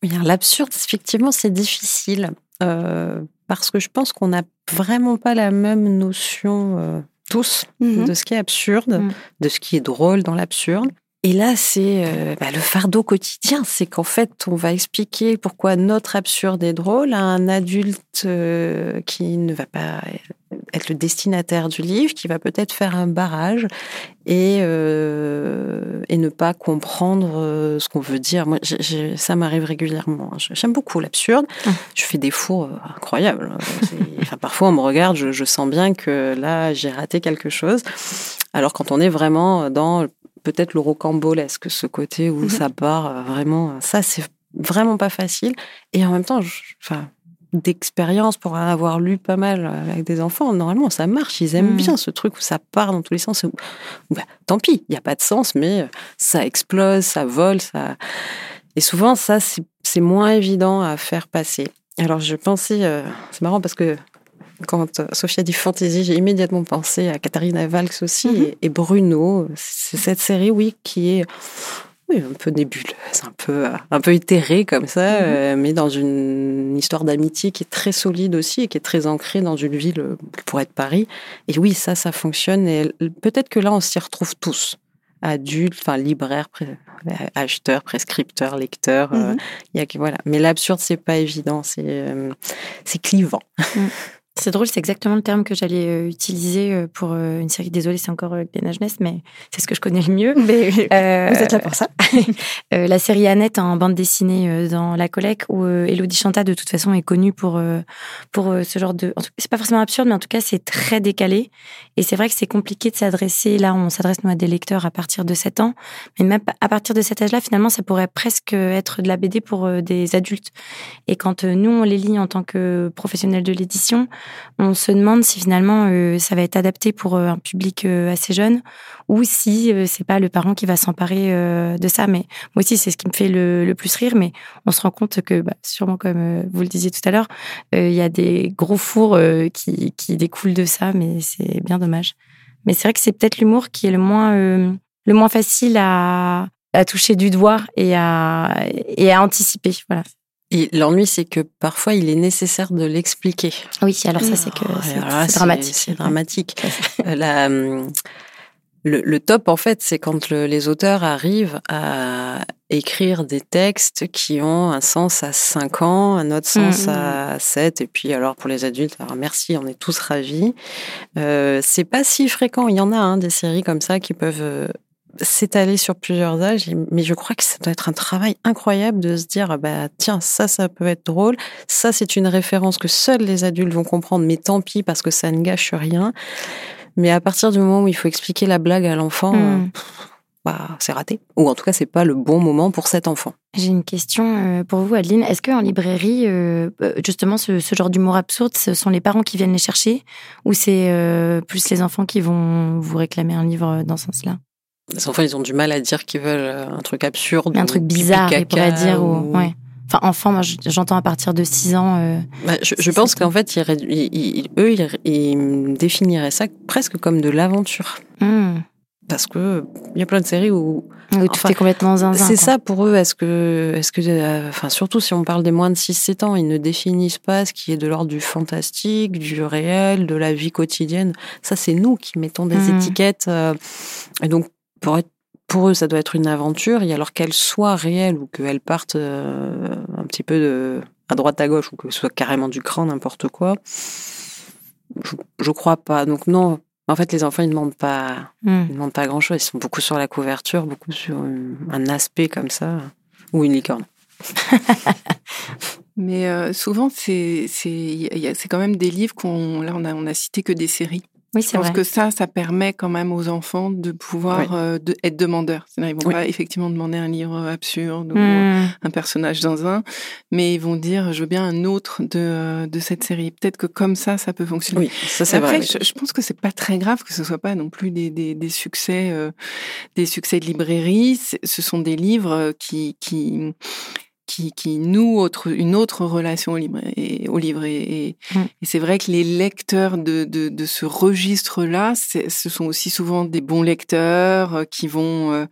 Oui, l'absurde, effectivement, c'est difficile euh, parce que je pense qu'on n'a vraiment pas la même notion euh, tous mhm. de ce qui est absurde, mhm. de ce qui est drôle dans l'absurde. Et là, c'est bah, le fardeau quotidien, c'est qu'en fait, on va expliquer pourquoi notre absurde est drôle à un adulte qui ne va pas être le destinataire du livre, qui va peut-être faire un barrage et, euh, et ne pas comprendre euh, ce qu'on veut dire. Moi, ça m'arrive régulièrement. J'aime beaucoup l'absurde. Hum. Je fais des fours euh, incroyables. Enfin, parfois, on me regarde, je, je sens bien que là, j'ai raté quelque chose. Alors, quand on est vraiment dans peut-être le rocambolesque, ce côté où hum. ça part vraiment, ça, c'est vraiment pas facile. Et en même temps, je, enfin, d'expérience pour avoir lu pas mal avec des enfants, normalement ça marche, ils aiment mm. bien ce truc où ça part dans tous les sens. Bah, tant pis, il n'y a pas de sens, mais ça explose, ça vole, ça. Et souvent ça c'est moins évident à faire passer. Alors je pensais, euh, c'est marrant parce que quand Sophia dit fantasy, j'ai immédiatement pensé à Katharina Valks aussi mm-hmm. et, et, Bruno. C'est cette série, oui, qui est oui, un peu nébuleuse, un peu, euh, un peu éthérée comme ça, mhm. euh, mais dans une histoire d'amitié qui est très solide aussi et qui est très ancrée dans une ville euh, qui pourrait être Paris. Et oui, ça, ça fonctionne. Et peut-être que là, on s'y retrouve tous adultes, enfin libraires, acheteurs, prescripteurs, lecteurs. Mhm. il y a, voilà. Mais l'absurde, c'est pas évident, c'est c'est clivant.
C'est drôle, c'est exactement le terme que j'allais euh, utiliser euh, pour euh, une série. Désolée, c'est encore des Jeunesse, mais c'est ce que je connais le mieux.
Mais vous êtes là pour ça.
la série Annette en bande dessinée dans La Collecte, où Elodie Chanta, de toute façon, est connue pour, pour ce genre de. C'est pas forcément absurde, mais en tout cas, c'est très décalé. Et c'est vrai que c'est compliqué de s'adresser. Là, on s'adresse, nous, à des lecteurs à partir de 7 ans. Mais même à partir de cet âge-là, finalement, ça pourrait presque être de la BD pour des adultes. Et quand nous, on les lit en tant que professionnels de l'édition, on se demande si finalement euh, ça va être adapté pour euh, un public euh, assez jeune ou si c'est pas le parent qui va s'emparer de ça. Mais moi aussi, c'est ce qui me fait le, plus rire. Mais on se rend compte que, bah, sûrement comme vous le disiez tout à l'heure, il y a des gros fours qui, découlent de ça, mais c'est bien dommage. Mais c'est vrai que c'est peut-être l'humour qui est le moins, le moins facile à, toucher du doigt et à, et à anticiper. Voilà.
Et l'ennui, c'est que parfois, il est nécessaire de l'expliquer.
Oui, alors ça, c'est que oh, c'est dramatique.
C'est dramatique. La, hum, le, le, top, en fait, c'est quand les auteurs arrivent à écrire des textes qui ont un sens à 5 ans, un autre sens mmh. à 7, et puis alors pour les adultes, alors merci, on est tous ravis. Euh, c'est pas si fréquent, il y en a hein, des séries comme ça qui peuvent euh, s'étaler sur plusieurs âges, mais je crois que ça doit être un travail incroyable de se dire, bah tiens, ça, ça peut être drôle, ça, c'est une référence que seuls les adultes vont comprendre, mais tant pis parce que ça ne gâche rien. Mais à partir du moment où il faut expliquer la blague à l'enfant, hmm. bah, c'est raté. Ou en tout cas, c'est pas le bon moment pour cet enfant.
J'ai une question euh, pour vous, Adeline. Est-ce qu'en librairie, euh, euh, justement, ce, genre d'humour absurde, ce sont les parents qui viennent les chercher? Ou c'est plus les enfants qui vont vous réclamer un livre dans ce sens-là?
Les enfants, ils ont du mal à dire qu'ils veulent euh, un truc absurde.
Un truc bizarre, ils pourraient dire. Ou... Ouais. Enfin, enfant, moi, j'entends à partir de 6 ans. Euh,
bah, je, pense qu'en fait, ils, eux, ils, définiraient ça presque comme de l'aventure. Hmm. Parce que il y a plein de séries où.
Où tu fais complètement zinzin.
C'est ça pour eux. Est-ce que, est-ce que, euh, enfin, surtout si on parle des moins de 6-7 ans, ils ne définissent pas ce qui est de l'ordre du fantastique, du réel, de la vie quotidienne. Ça, c'est nous qui mettons des hmm. étiquettes. et donc, pour, être, pour eux, ça doit être une aventure. Et alors qu'elle soit réelle ou qu'elle parte euh, un petit peu de, à droite à gauche ou que ce soit carrément du cran, n'importe quoi, je, je crois pas. Donc non, en fait, les enfants, ils ne demandent pas, ils demandent pas grand-chose. Ils sont beaucoup sur la couverture, beaucoup sur un aspect comme ça, ou une licorne.
Mais euh, souvent, c'est c'est quand même des livres qu'on là on a on a cité que des séries.
Oui,
je pense
vrai.
que ça, ça permet quand même aux enfants de pouvoir euh, de, être demandeurs. C'est-à-dire, ils vont
Oui.
pas effectivement demander un livre absurde ou
Hmm.
un personnage dans un, mais ils vont dire je veux bien un autre de, euh, de cette série. Peut-être que comme ça, ça peut fonctionner.
Oui, ça c'est
Après,
vrai.
je, je pense que c'est pas très grave que ce soit pas non plus des, des, des succès, euh, des succès de librairie. Ce sont des livres euh, qui qui qui, qui nouent autre, une autre relation au livre et, au livre. Et, et,
Mm.
et c'est vrai que les lecteurs de, de, de ce registre-là, ce sont aussi souvent des bons lecteurs euh, qui vont euh,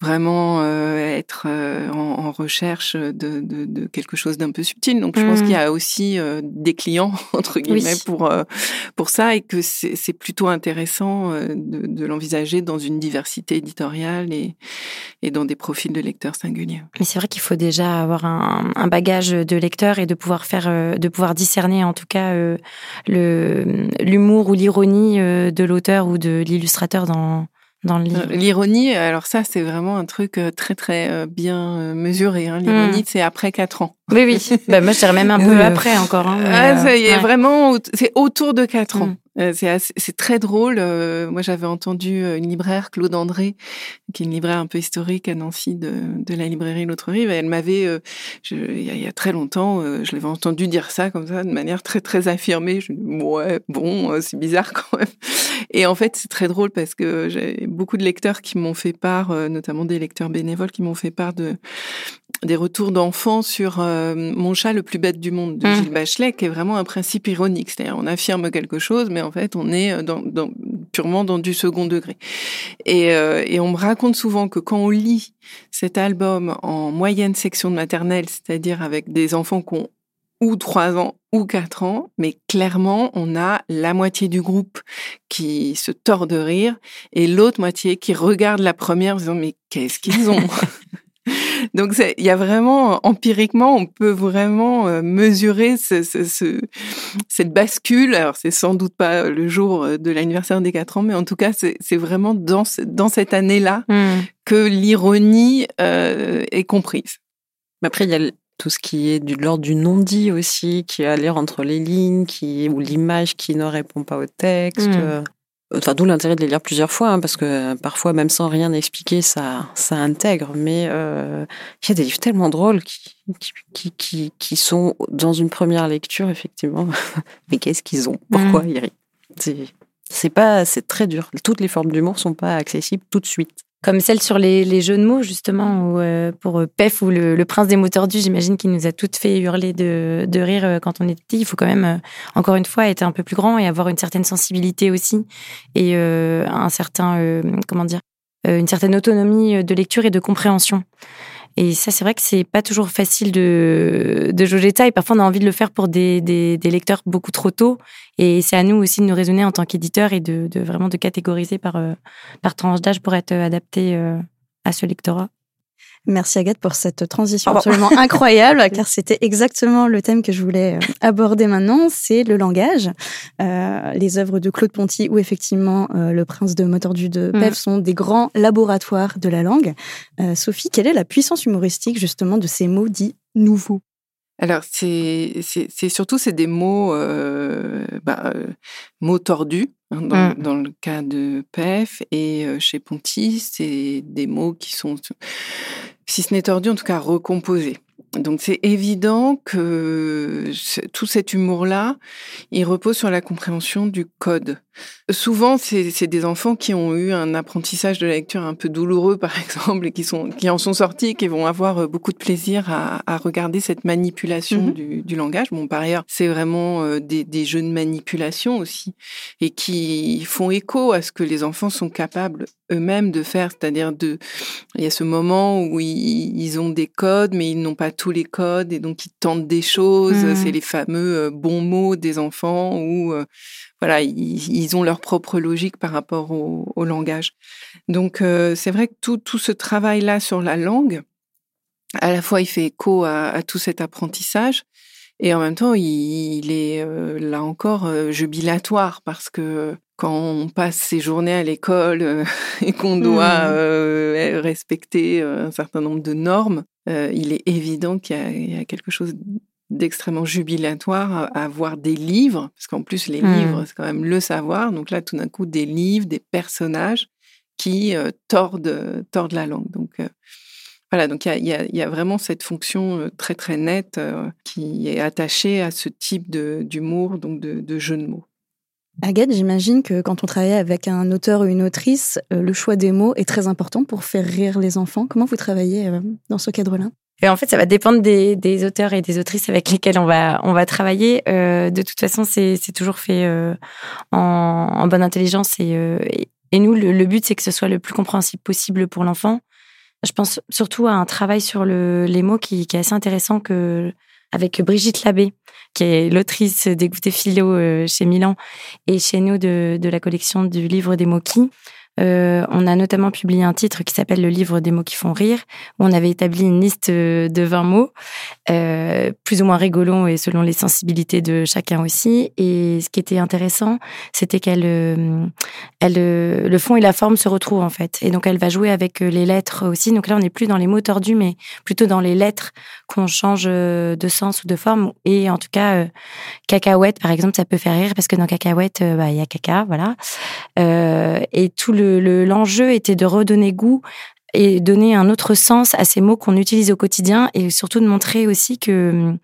vraiment euh, être euh, en, en recherche de, de, de quelque chose d'un peu subtil. Donc je pense
Mm.
qu'il y a aussi des clients, entre guillemets,
Oui.
pour, pour ça et que c'est plutôt intéressant de, de l'envisager dans une diversité éditoriale et, et dans des profils de lecteurs singuliers.
Mais c'est vrai qu'il faut déjà avoir un, un bagage de lecteur et de pouvoir faire, euh, de pouvoir discerner en tout cas euh, le l'humour ou l'ironie euh, de l'auteur ou de l'illustrateur dans dans le livre.
L'ironie, alors ça, c'est vraiment un truc très très bien mesuré. Hein. L'ironie, c'est après quatre ans.
Oui, oui. Bah, moi, je dirais même un peu après encore. Hein,
Ah,
euh,
ça y est,
ouais.
vraiment, c'est autour de quatre
Mm.
ans. Euh, C'est très drôle. Euh, moi, j'avais entendu euh, une libraire, Claude André, qui est une libraire un peu historique à Nancy de, la librairie L'autre rive. Elle m'avait, il y, a- très longtemps, je l'avais entendu dire ça comme ça, de manière très très affirmée. Je me dis, ouais, bon, c'est bizarre quand même. Et en fait, c'est très drôle parce que j'ai beaucoup de lecteurs qui m'ont fait part, notamment des lecteurs bénévoles, qui m'ont fait part de des retours d'enfants sur euh, Mon chat le plus bête du monde de
Mm.
Gilles Bachelet, qui est vraiment un principe ironique. C'est-à-dire, on affirme quelque chose, mais en fait, on est euh, dans, dans, purement dans du second degré. Et, euh, et on me raconte souvent que quand on lit cet album en moyenne section de maternelle, c'est-à-dire avec des enfants qui ont ou trois ans ou quatre ans, mais clairement, on a la moitié du groupe qui se tord de rire et l'autre moitié qui regarde la première en disant mais qu'est-ce qu'ils ont? Donc il y a vraiment empiriquement, on peut vraiment euh, mesurer ce, ce- ce- cette bascule. Alors c'est sans doute pas le jour euh, de l'anniversaire des quatre ans, mais en tout cas c'est vraiment dans ce- dans cette année-là
Hmm.
que l'ironie euh, est comprise.
Mais après, il y a tout ce qui est de l'ordre du non-dit aussi, qui est à lire entre les lignes, qui, ou l'image qui ne répond pas au texte.
Mm.
Enfin, d'où l'intérêt de les lire plusieurs fois, hein, parce que euh, parfois, même sans rien expliquer, ça, ça intègre. Mais euh, il y a des livres tellement drôles qui, qui, qui, qui, sont dans une première lecture, effectivement. Mais qu'est-ce qu'ils ont? Pourquoi ils rient? C'est- C'est pas, c'est très dur. Toutes les formes d'humour sont pas accessibles tout de suite.
Comme celle sur les, les jeux de mots, justement, où, euh, pour euh, Pef ou le, prince des mots tordus, j'imagine qu'il nous a toutes fait hurler de, de rire euh, quand on était petit. Il faut quand même, encore une fois, être un peu plus grand et avoir une certaine sensibilité aussi et euh, un certain, comment dire, une certaine autonomie de lecture et de compréhension. Et ça, c'est vrai que c'est pas toujours facile de, de ça. Et parfois, on a envie de le faire pour des, des, des lecteurs beaucoup trop tôt. Et c'est à nous aussi de nous raisonner en tant qu'éditeur et de, de vraiment de catégoriser par, euh, par tranche d'âge pour être adapté euh, à ce lectorat.
Merci Agathe pour cette transition absolument incroyable, car c'était exactement le thème que je voulais euh, aborder maintenant, c'est le langage. Euh, les œuvres de Claude Ponty, où effectivement euh, le prince de Motordu de
Mm.
Pef sont des grands laboratoires de la langue. Euh, Sophie, quelle est la puissance humoristique justement de ces mots dits nouveaux?
Alors, c'est surtout c'est des mots, euh, bah, euh, mots tordus hein, dans,
Mm.
dans le cas de PEF et euh, chez Ponty, c'est des mots qui sont, si ce n'est tordus, en tout cas recomposés. Donc c'est évident que tout cet humour-là, il repose sur la compréhension du code. Souvent, c'est des enfants qui ont eu un apprentissage de la lecture un peu douloureux, par exemple, et qui, sont, qui en sont sortis, qui vont avoir euh, beaucoup de plaisir à, à regarder cette manipulation
Mhm.
du, du langage. Bon, par ailleurs, c'est vraiment euh, des, des jeux de manipulation aussi, et qui font écho à ce que les enfants sont capables eux-mêmes de faire, c'est-à-dire de, il y a ce moment où ils, ils ont des codes, mais ils n'ont pas tous les codes, et donc ils tentent des choses.
Mhm.
C'est les fameux euh, bons mots des enfants où euh, voilà, ils, ils ont leur propre logique par rapport au, au langage. Donc euh, c'est vrai que tout, tout ce travail-là sur la langue, à la fois il fait écho à, à tout cet apprentissage, et en même temps il, il est euh, là encore jubilatoire parce que quand on passe ses journées à l'école euh, et qu'on doit euh, respecter un certain nombre de normes, euh, il est évident qu'il y, a- il y a quelque chose d'extrêmement jubilatoire à, voir des livres, parce qu'en plus les mmh. livres, c'est quand même le savoir. Donc là, tout d'un coup, des livres, des personnages qui euh, tordent, tordent la langue. Donc euh, voilà, donc il y, y a, vraiment cette fonction très très nette qui est attachée à ce type d'humour, donc de, de jeu de mots.
Agathe, j'imagine que quand on travaille avec un auteur ou une autrice, le choix des mots est très important pour faire rire les enfants. Comment vous travaillez dans ce cadre-là?
En fait, ça va dépendre des, auteurs et des autrices avec lesquels on va on va travailler. Euh, de toute façon, c'est toujours fait euh, en, en, bonne intelligence et, euh, et, nous, le, but c'est que ce soit le plus compréhensible possible pour l'enfant. Je pense surtout à un travail sur le, les mots qui, qui est assez intéressant que avec Brigitte Labbé, qui est l'autrice des goûters philo euh, chez Milan et chez nous de, de la collection du livre des moquis. Euh, on a notamment publié un titre qui s'appelle Le livre des mots qui font rire, où on avait établi une liste de 20 mots, euh, plus ou moins rigolos et selon les sensibilités de chacun aussi. Et ce qui était intéressant, c'était qu'elle, euh, elle, le fond et la forme se retrouvent en fait. Et donc elle va jouer avec les lettres aussi. Donc là, on n'est plus dans les mots tordus, mais plutôt dans les lettres qu'on change de sens ou de forme. Et en tout cas, cacahuète, par exemple, ça peut faire rire parce que dans cacahuète, bah, il y a caca, voilà. et tout le l'enjeu était de redonner goût et donner un autre sens à ces mots qu'on utilise au quotidien et surtout de montrer aussi que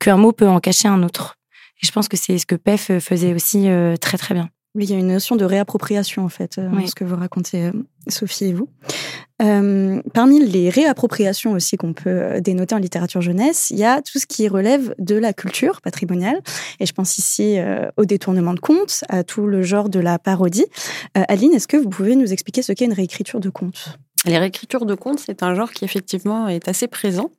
qu'un mot peut en cacher un autre. Et je pense que c'est ce que PEF faisait aussi euh, très très bien.
Oui, il y a une notion de réappropriation en fait, euh, ce que vous racontez, Sophie et vous. Euh, parmi les réappropriations aussi qu'on peut dénoter en littérature jeunesse, il y a tout ce qui relève de la culture patrimoniale. Et je pense ici au détournement de contes, à tout le genre de la parodie. Aline, est-ce que vous pouvez nous expliquer ce qu'est une réécriture de contes?
Les réécritures de contes, c'est un genre qui effectivement est assez présent,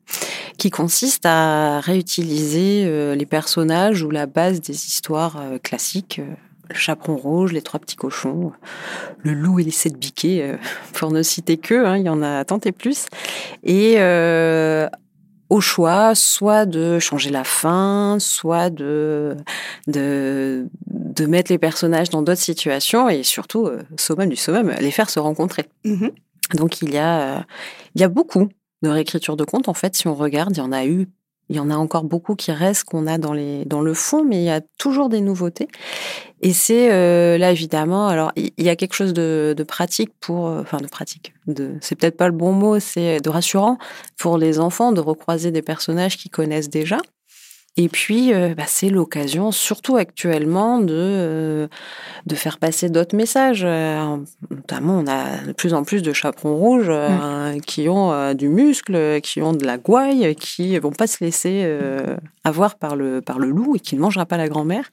qui consiste à réutiliser les personnages ou la base des histoires classiques le chaperon rouge, les trois petits cochons, le loup et les sept biquets, euh, pour ne citer que, hein, il y en a tant et plus. Et euh, au choix, soit de changer la fin, soit de, de, de mettre les personnages dans d'autres situations et surtout, euh, summum du summum, les faire se rencontrer. Mm-hmm. Donc il y a, il y a beaucoup de réécriture de contes. En fait, si on regarde, il y en a eu il y en a encore beaucoup qui restent qu'on a dans les dans le fond, mais il y a toujours des nouveautés. Et c'est euh, là évidemment, alors il y a quelque chose de, de pratique pour, euh, enfin de pratique, de, c'est peut-être pas le bon mot, c'est de rassurant pour les enfants de recroiser des personnages qu'ils connaissent déjà. Et puis, euh, bah, c'est l'occasion, surtout actuellement, de, euh, de faire passer d'autres messages. Euh, notamment, on a de plus en plus de chaperons rouges qui ont du muscle, qui ont de la gouaille, qui vont pas se laisser avoir par le, par le loup et qui ne mangera pas la grand-mère.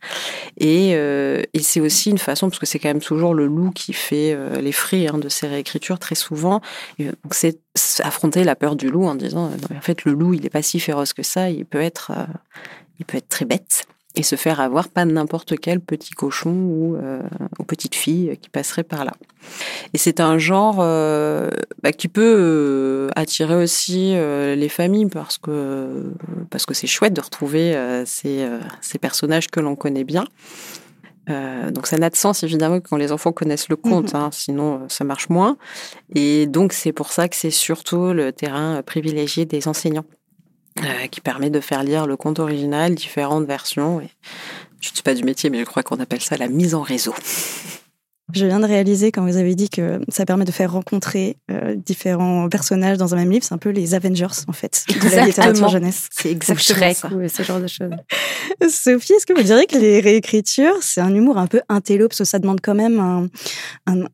Et, et c'est aussi une façon, parce que c'est quand même toujours le loup qui fait les frais hein, de ces réécritures très souvent. c'est affronter la peur du loup en disant, en fait, le loup, il n'est pas si féroce que ça, il peut être il peut être très bête et se faire avoir pas n'importe quel petit cochon ou, euh, petite fille qui passerait par là. Et c'est un genre euh, bah, qui peut euh, attirer aussi euh, les familles parce que parce que c'est chouette de retrouver ces, ces personnages que l'on connaît bien. donc ça n'a de sens évidemment quand les enfants connaissent le conte, mhm. hein, sinon ça marche moins. Et donc c'est pour ça que c'est surtout le terrain privilégié des enseignants. Euh, qui permet de faire lire le conte original, différentes versions. Je ne suis pas du métier, mais je crois qu'on appelle ça la mise en réseau.
Je viens de réaliser quand vous avez dit que ça permet de faire rencontrer euh, différents personnages dans un même livre, c'est un peu les Avengers en fait
de la littérature
jeunesse.
C'est exactement ça.
ce genre de choses. Sophie, est-ce que vous diriez que les réécritures, c'est un humour un peu intello parce que ça demande quand même un,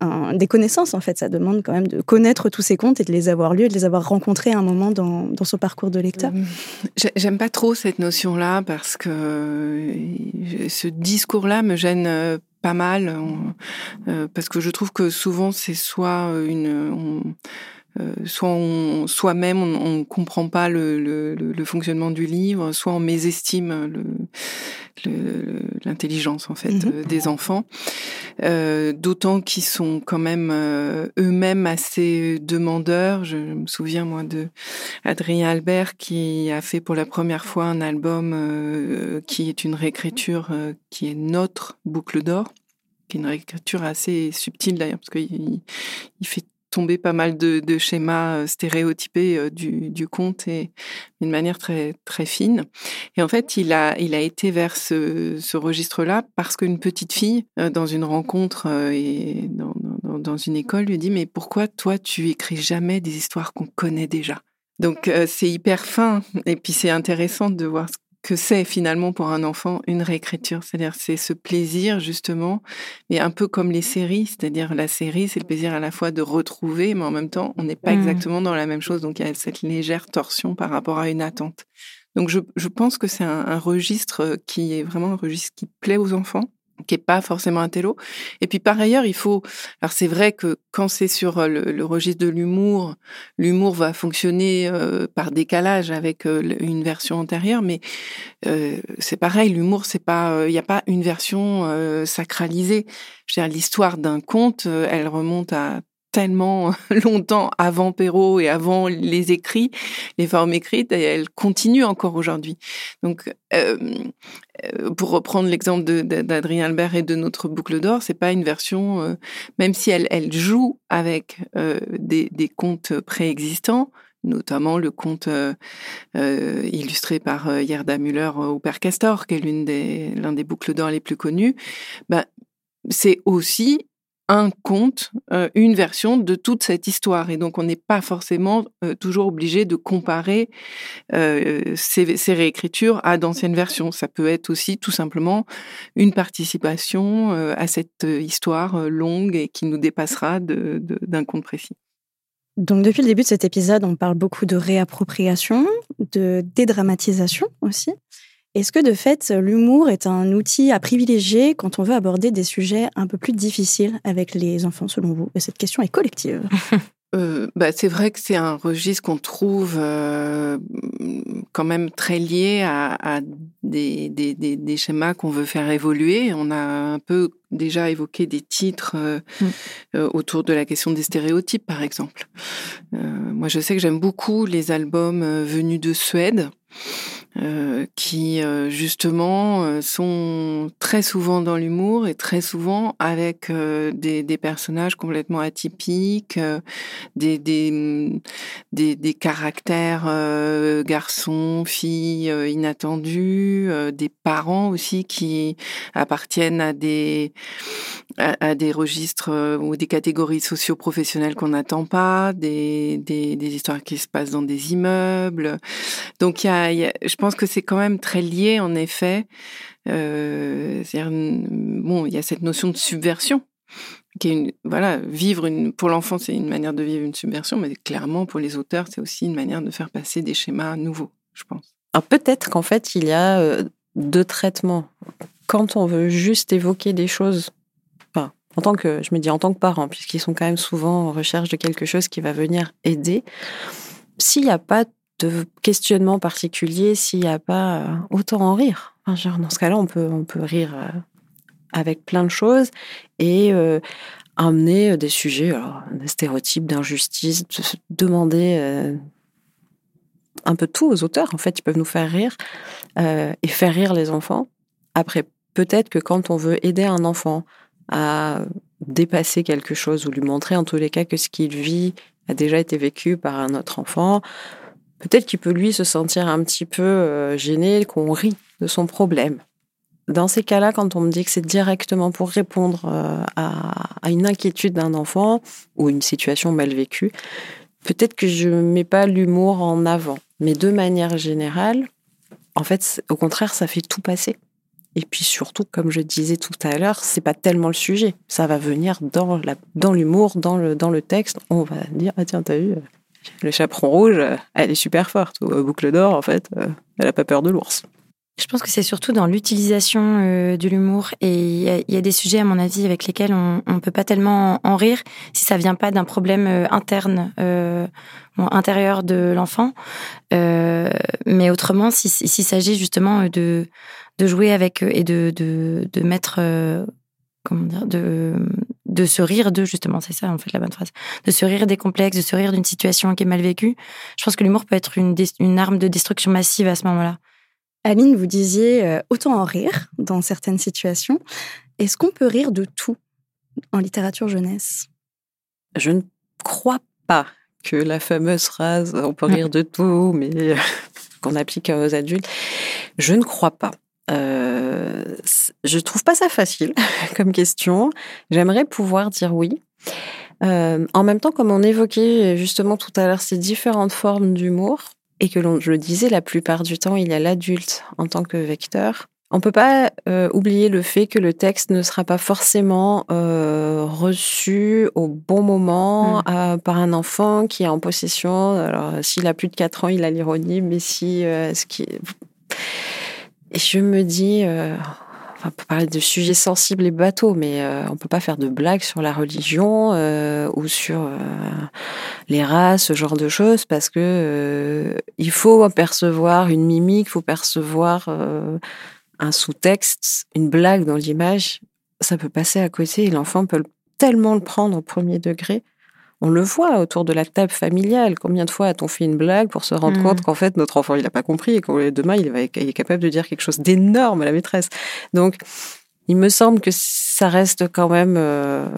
un, des connaissances en fait, ça demande quand même de connaître tous ces contes et de les avoir lus et de les avoir rencontrés à un moment dans, dans son parcours de lecteur.
Euh, j'aime pas trop cette notion-là parce que euh, ce discours-là me gêne pas mal euh, parce que je trouve que souvent c'est soit une euh, soit on, soi-même on, ne comprend pas le, le, le, fonctionnement du livre, soit on mésestime l'intelligence en fait mhm. euh, des enfants. Euh, D'autant qu'ils sont quand même euh, eux-mêmes assez demandeurs. Je, me souviens moi de Adrien Albert qui a fait pour la première fois un album qui est une réécriture qui est notre boucle d'or qui est une réécriture assez subtile d'ailleurs, parce qu'il il fait tomber pas mal de, schémas euh, stéréotypés euh, du, conte et d'une manière très très fine. Et en fait, il a il a été vers ce, registre-là parce qu'une petite fille dans une rencontre et dans, une école lui dit mais pourquoi toi tu écris jamais des histoires qu'on connaît déjà? Donc c'est hyper fin et puis c'est intéressant de voir que c'est finalement pour un enfant une réécriture. C'est-à-dire c'est ce plaisir justement, mais un peu comme les séries, c'est-à-dire la série, c'est le plaisir à la fois de retrouver, mais en même temps, on n'est pas mmh. exactement dans la même chose, donc il y a cette légère torsion par rapport à une attente. Donc je, je pense que c'est un, un, registre qui est vraiment un registre qui plaît aux enfants qui est pas forcément un. Et puis par ailleurs, il faut. Alors c'est vrai que quand c'est sur euh, le, registre de l'humour, l'humour va fonctionner euh, par décalage avec euh, une version antérieure, mais c'est pareil. L'humour, c'est pas. Il n'y a pas une version sacralisée. Je veux dire, l'histoire d'un conte, elle remonte à tellement longtemps avant Perrault et avant les écrits, les formes écrites, et elles continuent encore aujourd'hui. Donc, euh, euh, pour reprendre l'exemple d'Adrien Albert et de notre boucle d'or, c'est pas une version, euh, même si elle, joue avec des, contes préexistants, notamment le conte illustré par Yerda Müller au Père Castor, qui est l'une des l'un des boucles d'or les plus connues. Ben, c'est aussi un conte, euh, une version de toute cette histoire. Et donc, on n'est pas forcément euh, toujours obligé de comparer euh, ces, réécritures à d'anciennes versions. Ça peut être aussi tout simplement une participation à cette histoire longue et qui nous dépassera d'un conte précis.
Donc, depuis le début de cet épisode, on parle beaucoup de réappropriation, de dédramatisation aussi. Est-ce que de fait, l'humour est un outil à privilégier quand on veut aborder des sujets un peu plus difficiles avec les enfants, selon vous? Et cette question est collective.
Euh, bah, c'est vrai que c'est un registre qu'on trouve euh, quand même très lié à, à des, des, des, des, schémas qu'on veut faire évoluer. On a un peu déjà évoqué des titres euh, mm. euh autour de la question des stéréotypes, par exemple. Euh, moi, je sais que j'aime beaucoup les albums venus de Suède. Euh, qui euh, justement euh, sont très souvent dans l'humour et très souvent avec des, personnages complètement atypiques, des, des, des, des caractères garçons, filles inattendus, des parents aussi qui appartiennent à des à, des registres ou des catégories socio-professionnelles qu'on n'attend pas, des, des, histoires qui se passent dans des immeubles. Donc y a je pense que c'est quand même très lié, en effet. Euh, bon, il y a cette notion de subversion qui est une, voilà, vivre une, pour l'enfant, c'est une manière de vivre une subversion, mais clairement pour les auteurs, c'est aussi une manière de faire passer des schémas nouveaux, je pense.
Alors peut-être qu'en fait, il y a euh, deux traitements. Quand on veut juste évoquer des choses, en tant que, je me dis en tant que parent, puisqu'ils sont quand même souvent en recherche de quelque chose qui va venir aider, s'il n'y a pas de questionnement particulier s'il n'y a pas euh, autant en rire. dans ce cas-là, on peut, on peut rire euh, avec plein de choses et euh, amener des sujets, des stéréotypes, d'injustice, demander un peu tout aux auteurs. En fait, ils peuvent nous faire rire et faire rire les enfants. Après, peut-être que quand on veut aider un enfant à dépasser quelque chose ou lui montrer en tous les cas que ce qu'il vit a déjà été vécu par un autre enfant, peut-être qu'il peut lui se sentir un petit peu euh, gêné, qu'on rit de son problème. Dans ces cas-là, quand on me dit que c'est directement pour répondre euh, à, une inquiétude d'un enfant ou une situation mal vécue, peut-être que je ne mets pas l'humour en avant. Mais de manière générale, en fait, au contraire, ça fait tout passer. Et puis surtout, comme je disais tout à l'heure, c'est pas tellement le sujet. Ça va venir dans l'humour, dans le, dans le texte. On va dire, ah tiens, t'as vu, le chaperon rouge, elle est super forte. Ou boucle d'or, en fait, euh, elle a pas peur de l'ours.
Je pense que c'est surtout dans l'utilisation euh, de l'humour et il y, a des sujets à mon avis avec lesquels on ne peut pas tellement en rire si ça vient pas d'un problème euh, interne, euh, intérieur de l'enfant. mais autrement, s'il s'agit justement de, de jouer avec et de, de, de mettre comment dire, de, de se rire de, justement, c'est ça en fait la bonne phrase, de se rire des complexes, de se rire d'une situation qui est mal vécue. Je pense que l'humour peut être une, une arme de destruction massive à ce moment-là.
Aline, vous disiez euh, autant en rire dans certaines situations. Est-ce qu'on peut rire de tout en littérature jeunesse?
Je ne crois pas que la fameuse phrase on peut rire de tout, mais qu'on applique aux adultes, je ne crois pas. Euh, je trouve pas ça facile comme question. J'aimerais pouvoir dire oui. Euh, en même temps, comme on évoquait justement tout à l'heure ces différentes formes d'humour, et que l'on, je le disais, la plupart du temps, il y a l'adulte en tant que vecteur. On peut pas euh, oublier le fait que le texte ne sera pas forcément euh, reçu au bon moment mmh. par un enfant qui est en possession. Alors, s'il a plus de 4 ans, il a l'ironie, mais si ce qui et je me dis, on peut parler de sujets sensibles et bateaux, mais on peut pas faire de blagues sur la religion ou sur les races, ce genre de choses, parce que il faut percevoir une mimique, il faut percevoir un sous-texte, une blague dans l'image, ça peut passer à côté et l'enfant peut tellement le prendre au premier degré. On le voit autour de la table familiale. Combien de fois a-t-on fait une blague pour se rendre mm. compte qu'en fait notre enfant il n'a pas compris et que demain il, va, est capable de dire quelque chose d'énorme à la maîtresse. Donc il me semble que ça reste quand même euh,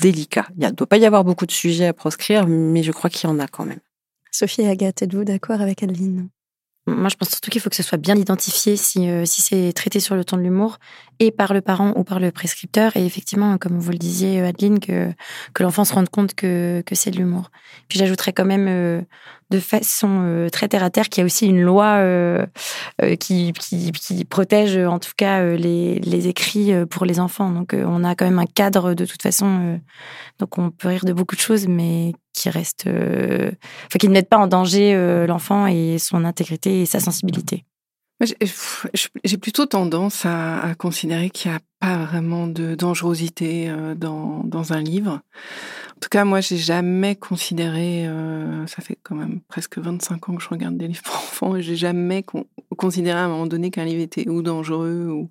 délicat. Il ne doit pas y avoir beaucoup de sujets à proscrire, mais je crois qu'il y en a quand même.
Sophie et Agathe, êtes-vous d'accord avec Adeline?
Moi, je pense surtout qu'il faut que ce soit bien identifié si, euh, si c'est traité sur le ton de l'humour et par le parent ou par le prescripteur. Et effectivement, comme vous le disiez, Adeline, que, que l'enfant se rende compte que, que c'est de l'humour. Puis j'ajouterais quand même euh, de façon euh, très terre à terre qu'il y a aussi une loi qui, qui, qui, protège en tout cas les, les écrits pour les enfants. Donc on a quand même un cadre de toute façon. donc on peut rire de beaucoup de choses, mais qui reste, enfin qui ne mettent pas en danger l'enfant et son intégrité et sa sensibilité.
J'ai plutôt tendance à, considérer qu'il n'y a pas vraiment de dangerosité euh, dans, dans un livre. En tout cas, moi, j'ai jamais considéré, euh, ça fait quand même presque 25 ans que je regarde des livres pour enfants, et j'ai jamais considéré à un moment donné qu'un livre était ou dangereux ou.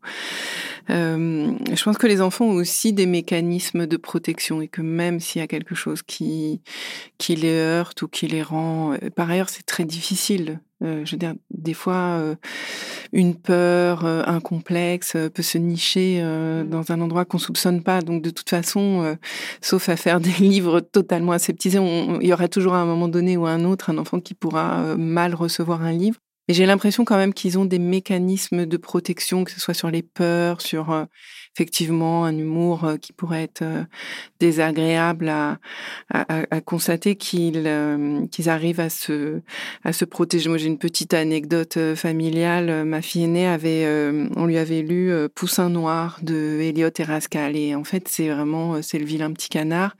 Euh, je pense que les enfants ont aussi des mécanismes de protection et que même s'il y a quelque chose qui qui les heurte ou qui les rend, euh, par ailleurs, c'est très difficile euh, je veux dire, des fois, euh, une peur, un complexe peut se nicher mmh. dans un endroit qu'on soupçonne pas. Donc, de toute façon, sauf à faire des livres totalement aseptisés, il y aura toujours à un moment donné ou à un autre un enfant qui pourra mal recevoir un livre. Mais j'ai l'impression quand même qu'ils ont des mécanismes de protection, que ce soit sur les peurs, sur effectivement un humour euh, qui pourrait être euh, désagréable à, constater qu'ils euh, arrivent à se protéger. Moi, j'ai une petite anecdote familiale. Ma fille aînée avait, on lui avait lu Poussin noir de Elliot Erascal et en fait, c'est vraiment c'est le vilain petit canard,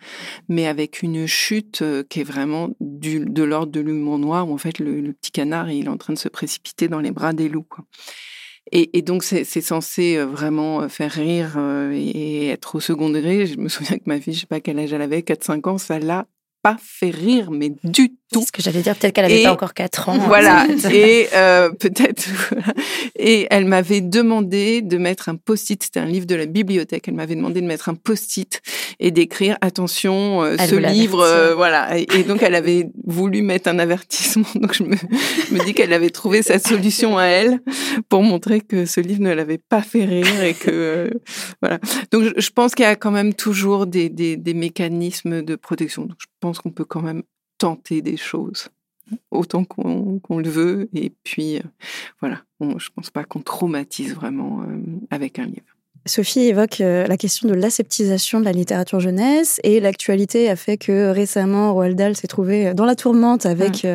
mais avec une chute qui est vraiment de l'ordre de l'humour noir où en fait le, le, petit canard il est en train de se précipiter dans les bras des loups. Et, donc, c'est censé euh, vraiment euh, faire rire euh, et être au second degré. Je me souviens que ma fille, je sais pas quel âge elle avait, 4-5 ans, ça l'a pas fait rire, mais du tout.
Ce que j'allais dire, peut-être qu'elle avait pas encore 4 ans.
Voilà. et euh, peut-être. et elle m'avait demandé de mettre un post-it. C'était un livre de la bibliothèque. Elle m'avait demandé de mettre un post-it et d'écrire attention, euh, ce livre, euh, voilà. Et, donc elle avait voulu mettre un avertissement. Donc je me, me dis qu'elle avait trouvé sa solution à elle pour montrer que ce livre ne l'avait pas fait rire et que euh, voilà. Donc je, pense qu'il y a quand même toujours des, des, des mécanismes de protection. Donc je pense qu'on peut quand même tenter des choses autant qu'on le veut. Et puis, euh, voilà, je pense pas qu'on traumatise vraiment euh, avec un livre.
Sophie évoque euh, la question de l'aseptisation de la littérature jeunesse et l'actualité a fait que récemment Roald Dahl s'est trouvé dans la tourmente avec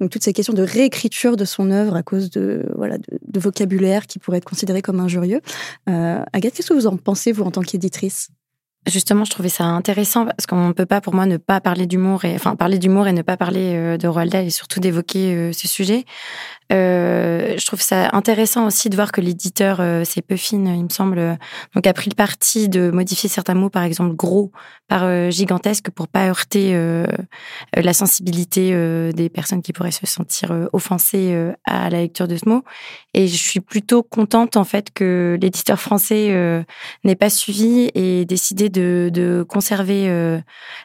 donc toutes ces questions de réécriture de son œuvre à cause de voilà de, vocabulaire qui pourrait être considéré comme injurieux. Agathe, qu'est-ce que vous en pensez vous en tant qu'éditrice?
Justement, je trouvais ça intéressant parce qu'on ne peut pas, pour moi, ne pas parler d'humour et enfin parler d'humour et ne pas parler euh, de Roald Dahl et surtout d'évoquer euh, ce sujet. Euh, je trouve ça intéressant aussi de voir que l'éditeur, euh, c'est Puffin, il me semble, euh, donc a pris le parti de modifier certains mots, par exemple gros par euh, gigantesque, pour pas heurter la sensibilité des personnes qui pourraient se sentir offensées à la lecture de ce mot. Et je suis plutôt contente en fait que l'éditeur français n'ait pas suivi et décidé de, de conserver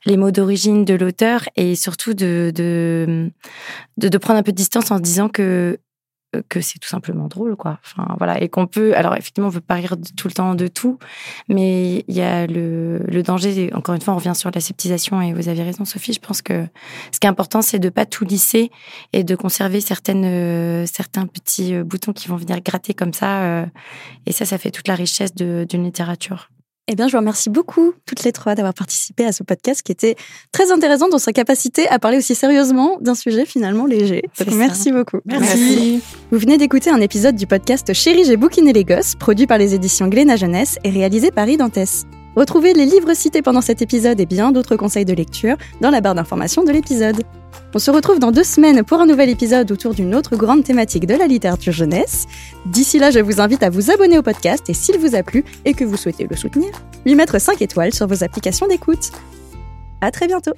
les mots d'origine de l'auteur et surtout de, de, de, de prendre un peu de distance en se disant que que c'est tout simplement drôle, quoi. Enfin, voilà. Et qu'on peut, alors effectivement, on veut pas rire tout le temps de tout, mais il y a le, le danger, encore une fois, on revient sur l'aseptisation et vous avez raison, Sophie, je pense que ce qui est important, c'est de pas tout lisser et de conserver certaines, euh, certains petits euh, boutons qui vont venir gratter comme ça. et ça, ça fait toute la richesse d'une littérature.
Eh bien, je vous remercie beaucoup, toutes les trois, d'avoir participé à ce podcast qui était très intéressant dans sa capacité à parler aussi sérieusement d'un sujet finalement léger. Donc, merci beaucoup.
Merci.
Vous venez d'écouter un épisode du podcast Chérie, j'ai bouquiné les gosses, produit par les éditions Glénat Jeunesse et réalisé par Identesse. Retrouvez les livres cités pendant cet épisode et bien d'autres conseils de lecture dans la barre d'information de l'épisode. On se retrouve dans deux semaines pour un nouvel épisode autour d'une autre grande thématique de la littérature jeunesse. D'ici là, je vous invite à vous abonner au podcast et s'il vous a plu et que vous souhaitez le soutenir, lui mettre 5 étoiles sur vos applications d'écoute. À très bientôt!